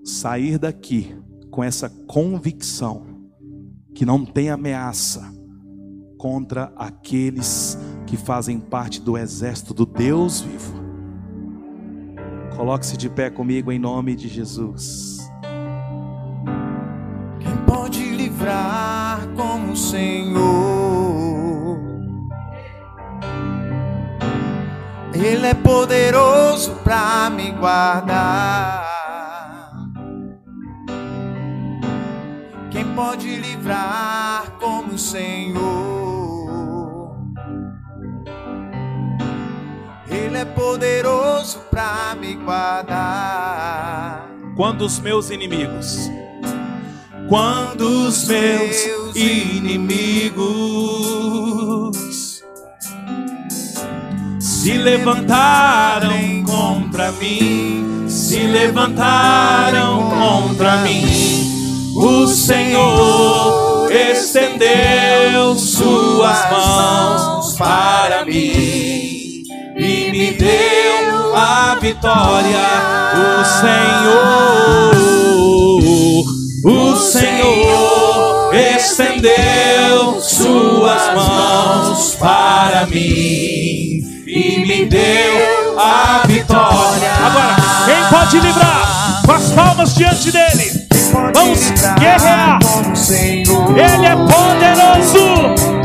sair daqui com essa convicção que não tem ameaça contra aqueles que fazem parte do exército do Deus vivo. Coloque-se de pé comigo em nome de Jesus. Quem pode livrar como o Senhor? Ele é poderoso para me guardar. Quem pode livrar como o Senhor? Ele é poderoso para me guardar. Quando os meus inimigos, quando os meus inimigos se levantaram contra mim, se levantaram contra mim o Senhor estendeu suas vitória. O Senhor, o Senhor estendeu suas mãos para mim e me deu a vitória. Agora, quem pode livrar? Com as palmas diante dele. Vamos guerrear. Ele é poderoso.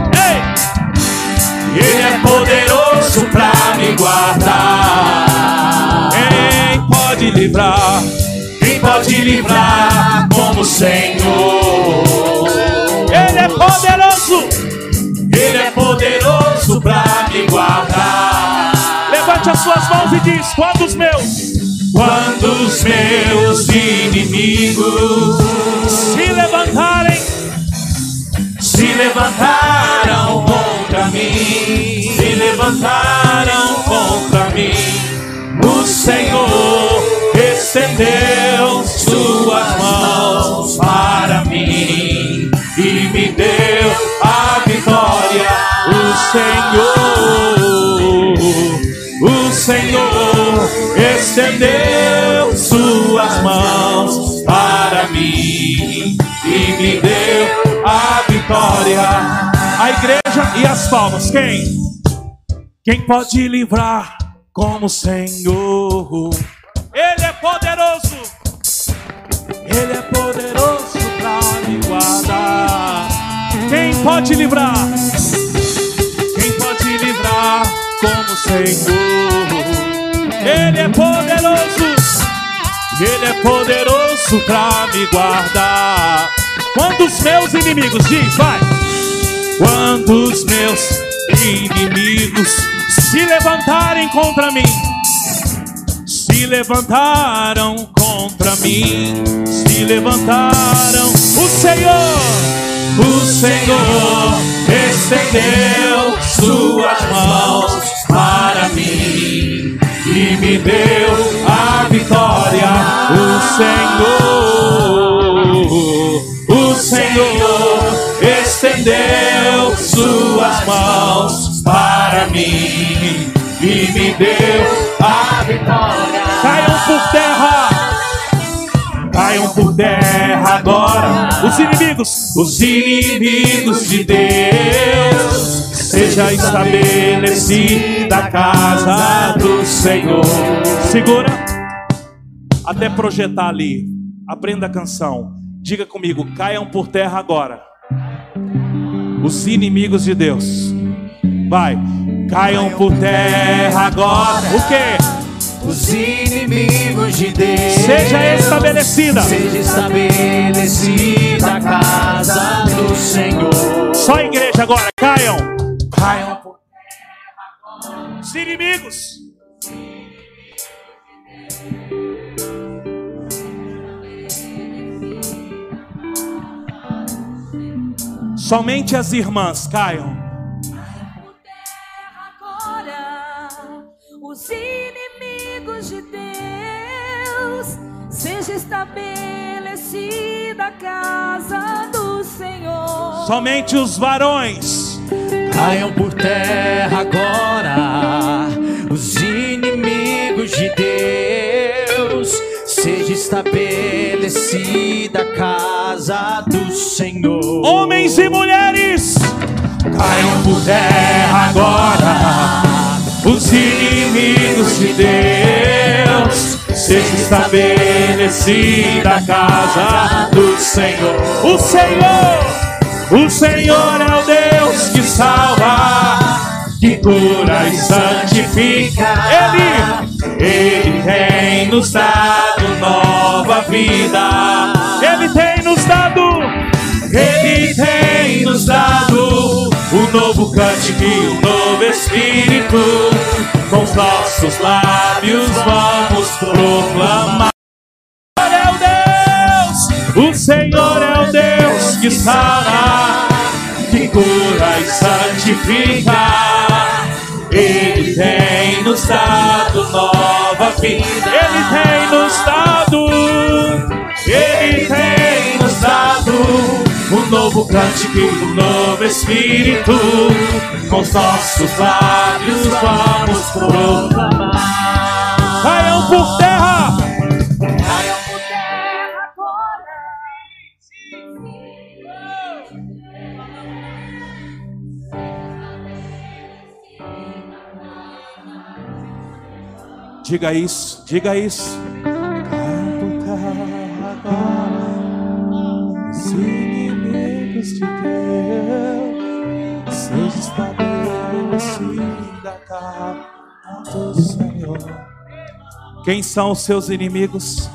Livrar como o Senhor? Ele é poderoso. Ele é poderoso para me guardar. Levante as suas mãos e diz: Quantos meus? Quando os meus inimigos se levantarem, se levantaram contra mim, se levantaram contra mim, o Senhor estendeu suas mãos para mim e me deu a vitória. O Senhor, o Senhor estendeu suas mãos para mim e me deu a vitória. A igreja e as palmas, quem? Quem pode livrar como o Senhor? Ele é poderoso. Ele é poderoso para me guardar. Quem pode livrar? Quem pode livrar como o Senhor? Ele é poderoso, Ele é poderoso para me guardar. Quando os meus inimigos, diz, vai. Quando os meus inimigos se levantarem contra mim, se levantaram contra mim, se levantaram. O Senhor, o Senhor estendeu suas mãos para mim e me deu a vitória. O Senhor, o Senhor estendeu suas mãos para mim e me deu a vitória. Por terra. Caiam por terra agora os inimigos, os inimigos de Deus seja estabelecida a casa do Senhor. Segura, até projetar ali. Aprenda a canção. Diga comigo: caiam por terra agora. Os inimigos de Deus. Vai, caiam por terra agora. O que? Os inimigos de Deus. Seja estabelecida. Seja estabelecida a casa do Senhor. Só a igreja agora, caiam caiam por Os inimigos. Somente as irmãs caiam. Estabelecida a casa do Senhor. Somente os varões caiam por terra agora os inimigos de Deus. Seja estabelecida a casa do Senhor. Homens e mulheres, caiam por terra agora. Os inimigos de Deus, seja estabelecida a casa do Senhor. O Senhor, o Senhor é o Deus que salva, que cura e santifica. Ele, Ele tem nos dado nova vida. Ele tem nos dado, Ele tem nos dado um novo cântico um novo espírito. Com os nossos lábios Senhor é o Deus que sara, que cura e santifica. Ele tem nos dado nova vida. Ele tem nos dado, Ele tem nos dado um novo cântico um novo espírito. Com os nossos lábios vamos proclamar. Caiam por terra, Diga isso, diga isso. Terra agora. Os inimigos de Deus, seja estabelecida a casa do Senhor. Quem são os seus inimigos?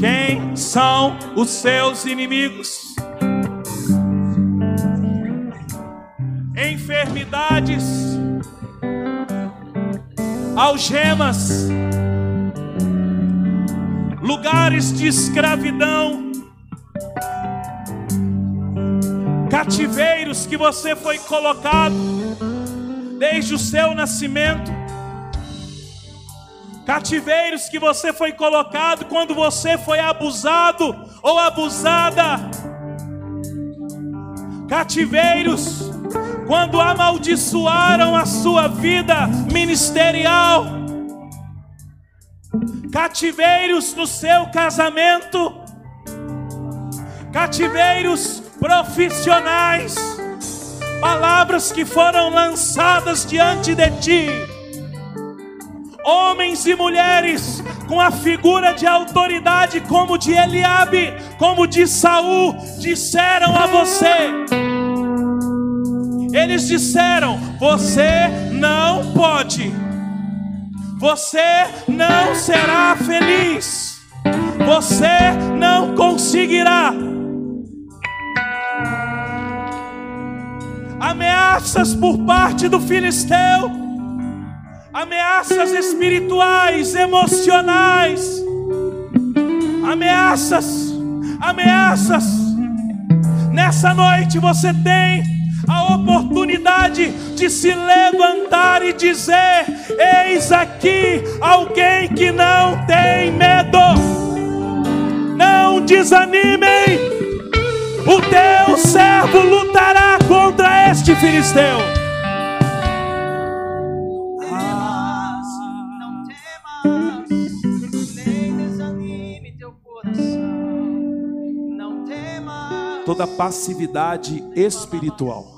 Quem são os seus inimigos? Enfermidades, algemas, lugares de escravidão, cativeiros que você foi colocado desde o seu nascimento, cativeiros que você foi colocado quando você foi abusado ou abusada, cativeiros quando amaldiçoaram a sua vida ministerial, cativeiros no seu casamento, cativeiros profissionais, palavras que foram lançadas diante de ti, homens e mulheres com a figura de autoridade como de Eliabe, como de Saul, disseram a você. Eles disseram: Você não pode, você não será feliz, você não conseguirá. Ameaças por parte do filisteu, ameaças espirituais, emocionais, ameaças, ameaças. Nessa noite você tem a oportunidade de se levantar e dizer: Eis aqui alguém que não tem medo. Não desanimem, o teu servo lutará contra este filisteu. Não temas, nem desanime teu coração. Não temas. Toda passividade espiritual.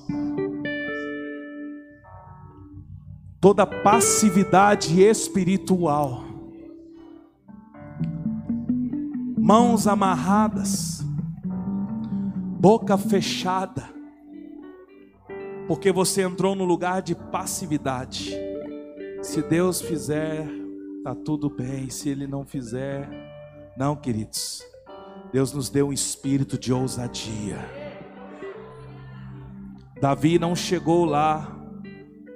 Toda passividade espiritual. Mãos amarradas, boca fechada, porque você entrou no lugar de passividade. Se Deus fizer, tá tudo bem. Se Ele não fizer, não, queridos. Deus nos deu um espírito de ousadia. Davi não chegou lá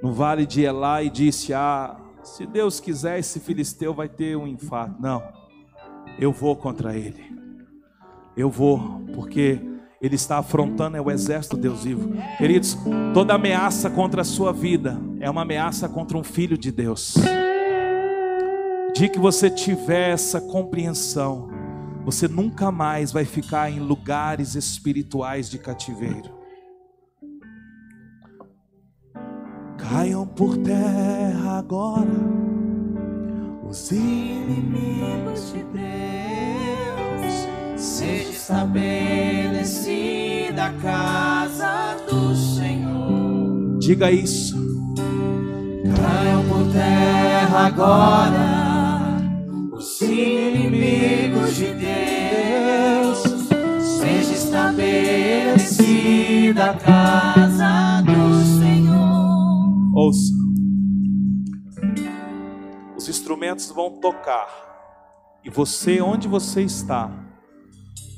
no vale de Elá e disse: Ah, se Deus quiser, esse filisteu vai ter um infarto. Não, eu vou contra ele. Eu vou, porque ele está afrontando é o exército de Deus vivo. Queridos, toda ameaça contra a sua vida é uma ameaça contra um filho de Deus. De que você tiver essa compreensão, você nunca mais vai ficar em lugares espirituais de cativeiro. Caiam por terra agora os inimigos de Deus. Seja estabelecida da casa do Senhor. Diga isso. Caiam por terra agora os inimigos de Deus. Seja estabelecida a casa do. Ouça. Os instrumentos vão tocar. E você, onde você está,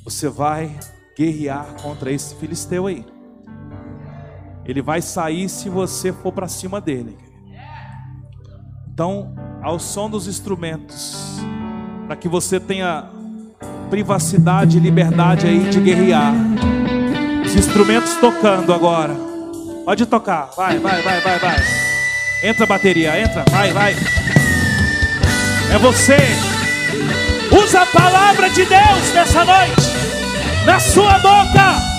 você vai guerrear contra esse filisteu aí. Ele vai sair se você for para cima dele. Então, ao som dos instrumentos, para que você tenha privacidade e liberdade aí de guerrear. Os instrumentos tocando agora. Pode tocar. Vai, vai, vai, vai, vai. Entra a bateria, entra. Vai, vai. É você. Usa a palavra de Deus nessa noite. Na sua boca.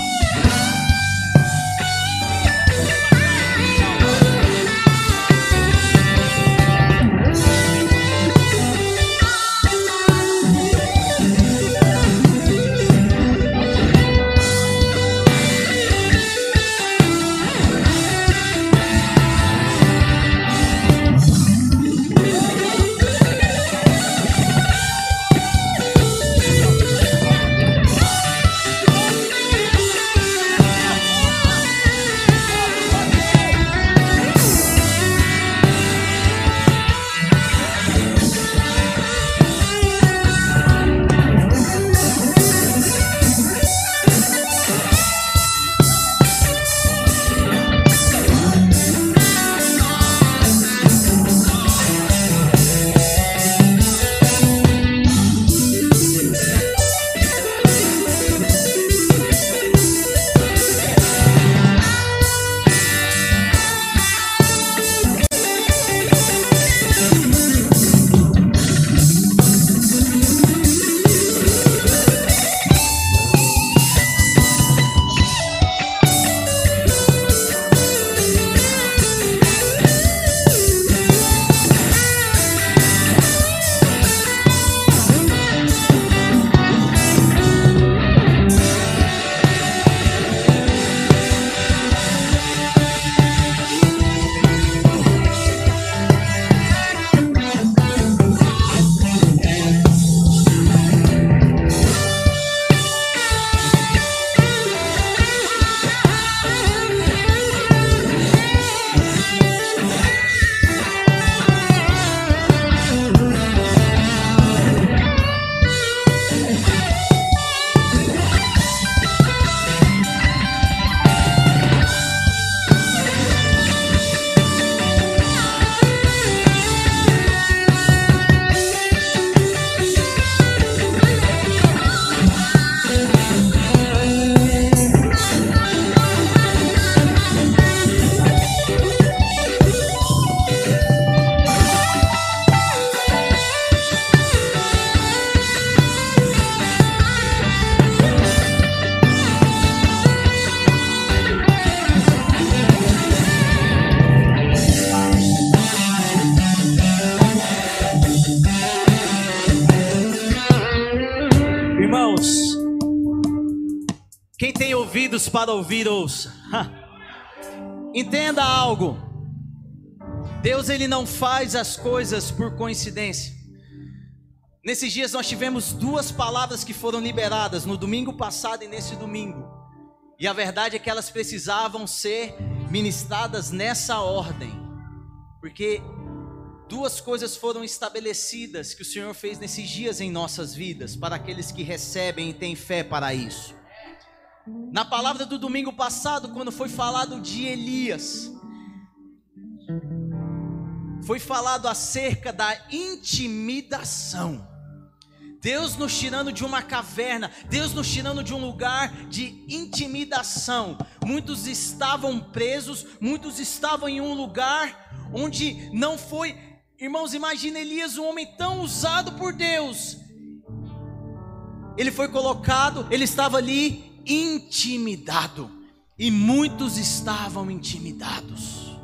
Para ouvir, ouça. Entenda algo. Deus ele não faz as coisas por coincidência. Nesses dias nós tivemos duas palavras que foram liberadas no domingo passado e nesse domingo. E a verdade é que elas precisavam ser ministradas nessa ordem. Porque duas coisas foram estabelecidas que o Senhor fez nesses dias em nossas vidas, para aqueles que recebem e têm fé para isso. Na palavra do domingo passado, quando foi falado de Elias, foi falado acerca da intimidação. Deus nos tirando de uma caverna, Deus nos tirando de um lugar de intimidação. Muitos estavam presos, muitos estavam em um lugar onde não foi. Irmãos, imagina Elias, um homem tão usado por Deus. Ele foi colocado, ele estava ali intimidado, e muitos estavam intimidados.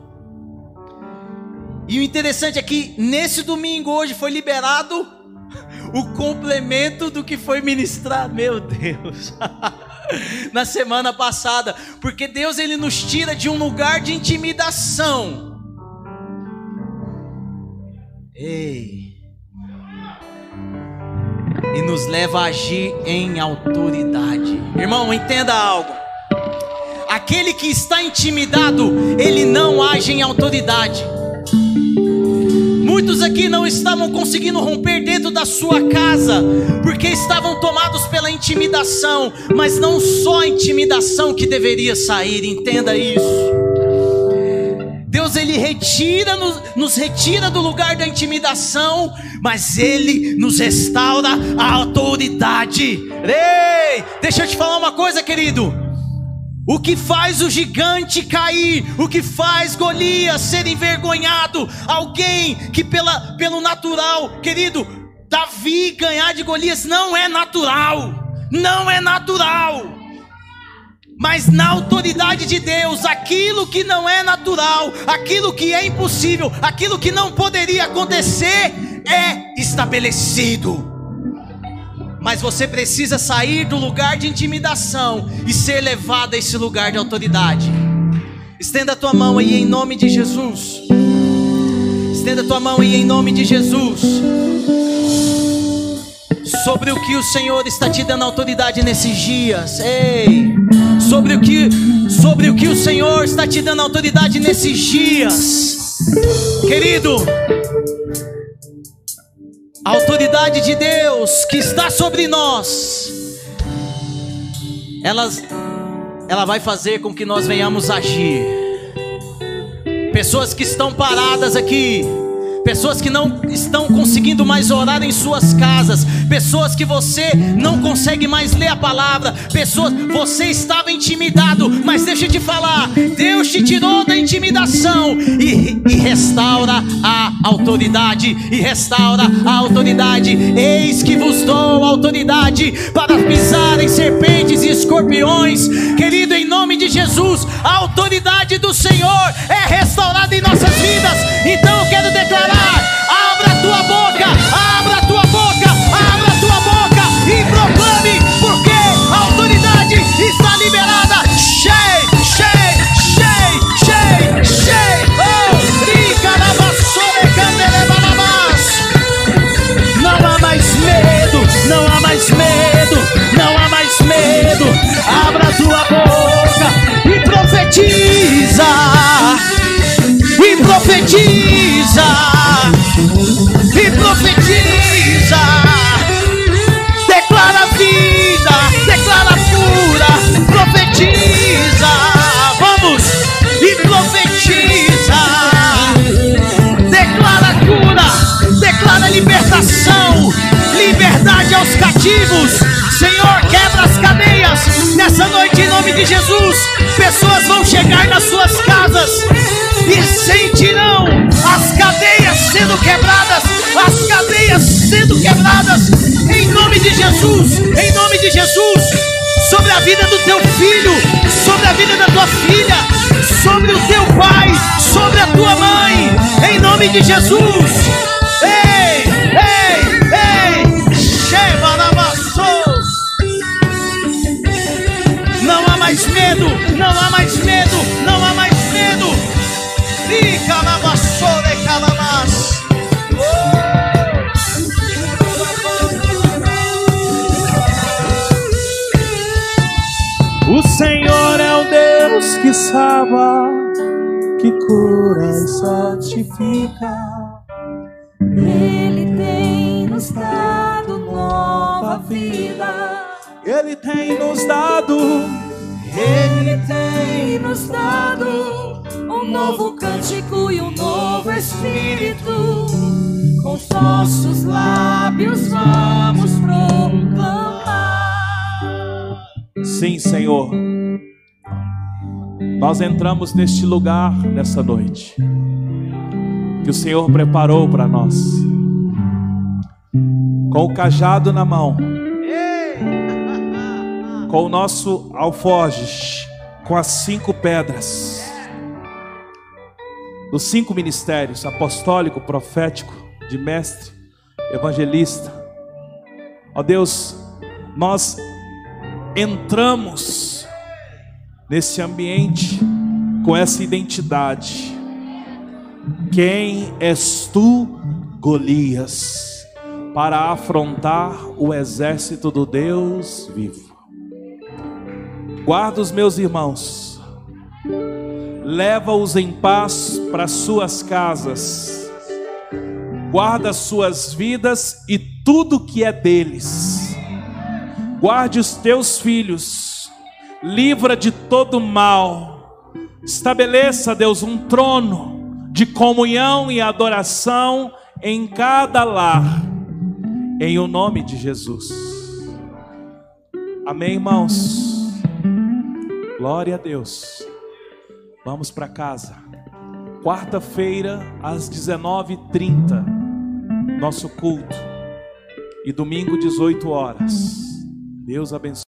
E o interessante é que nesse domingo hoje foi liberado *laughs* o complemento do que foi ministrado. Meu Deus. *laughs* na semana passada, porque Deus ele nos tira de um lugar de intimidação. Ei. E nos leva a agir em autoridade. Irmão, entenda algo. Aquele que está intimidado, ele não age em autoridade. Muitos aqui não estavam conseguindo romper dentro da sua casa, porque estavam tomados pela intimidação, mas não só a intimidação que deveria sair, entenda isso. Deus ele retira, nos, nos retira do lugar da intimidação, mas ele nos restaura a autoridade. Ei, deixa eu te falar uma coisa, querido. O que faz o gigante cair, o que faz Golias ser envergonhado, alguém que pela, pelo natural, querido, Davi ganhar de Golias não é natural, não é natural. Mas na autoridade de Deus, aquilo que não é natural, aquilo que é impossível, aquilo que não poderia acontecer, é estabelecido. Mas você precisa sair do lugar de intimidação e ser levado a esse lugar de autoridade. Estenda a tua mão aí em nome de Jesus. Estenda a tua mão aí em nome de Jesus. Sobre o que o Senhor está te dando autoridade nesses dias. Ei, sobre o que sobre o que o Senhor está te dando autoridade nesses dias. Querido, a autoridade de Deus que está sobre nós, ela, ela vai fazer com que nós venhamos agir. Pessoas que estão paradas aqui, pessoas que não estão conseguindo mais orar em suas casas, pessoas que você não consegue mais ler a palavra, pessoas, você estava intimidado, mas deixa eu te falar, Deus te tirou da intimidação e, e restaura a autoridade, e restaura a autoridade. Eis que vos dou autoridade para pisar em serpentes e escorpiões, querido, em nome de Jesus, a autoridade do Senhor é restaurada em nossas vidas. Então eu quero declarar abra a tua boca, abra a tua boca, abra a tua boca e proclame, porque a autoridade está liberada. Cheio, cheio, cheio, cheio, cheio. Oh, rica na vassoura, candelebalamas. Não há mais medo, não há mais medo, não há mais medo. Abra a tua boca e profetiza. E profetiza. Libertação, liberdade aos cativos. Senhor, quebra as cadeias nessa noite em nome de Jesus. Pessoas vão chegar nas suas casas e sentirão as cadeias sendo quebradas, as cadeias sendo quebradas em nome de Jesus, em nome de Jesus. Sobre a vida do teu filho, sobre a vida da tua filha, sobre o teu pai, sobre a tua mãe, em nome de Jesus. Medo, não há mais medo, não há mais medo. Fica na vassoura e calabás. O Senhor é o Deus que salva, que cura e santifica. Ele tem nos dado nova vida. Ele tem nos dado Ele tem nos dado um novo cântico e um novo espírito. Com os nossos lábios vamos proclamar. Sim, Senhor. Nós entramos neste lugar nessa noite que o Senhor preparou para nós, com o cajado na mão, com o nosso alforje, com as cinco pedras, dos cinco ministérios apostólico, profético, de mestre, evangelista. Ó Deus, nós entramos nesse ambiente com essa identidade. Quem és tu, Golias, para afrontar o exército do Deus vivo? Guarda os meus irmãos, leva-os em paz para suas casas, guarda suas vidas e tudo que é deles. Guarde os teus filhos, livra de todo mal. Estabeleça, Deus, um trono de comunhão e adoração em cada lar, em o nome de Jesus. Amém, irmãos. Glória a Deus. Vamos para casa. Quarta-feira, às 19h30, nosso culto. E domingo, 18 horas. Deus abençoe.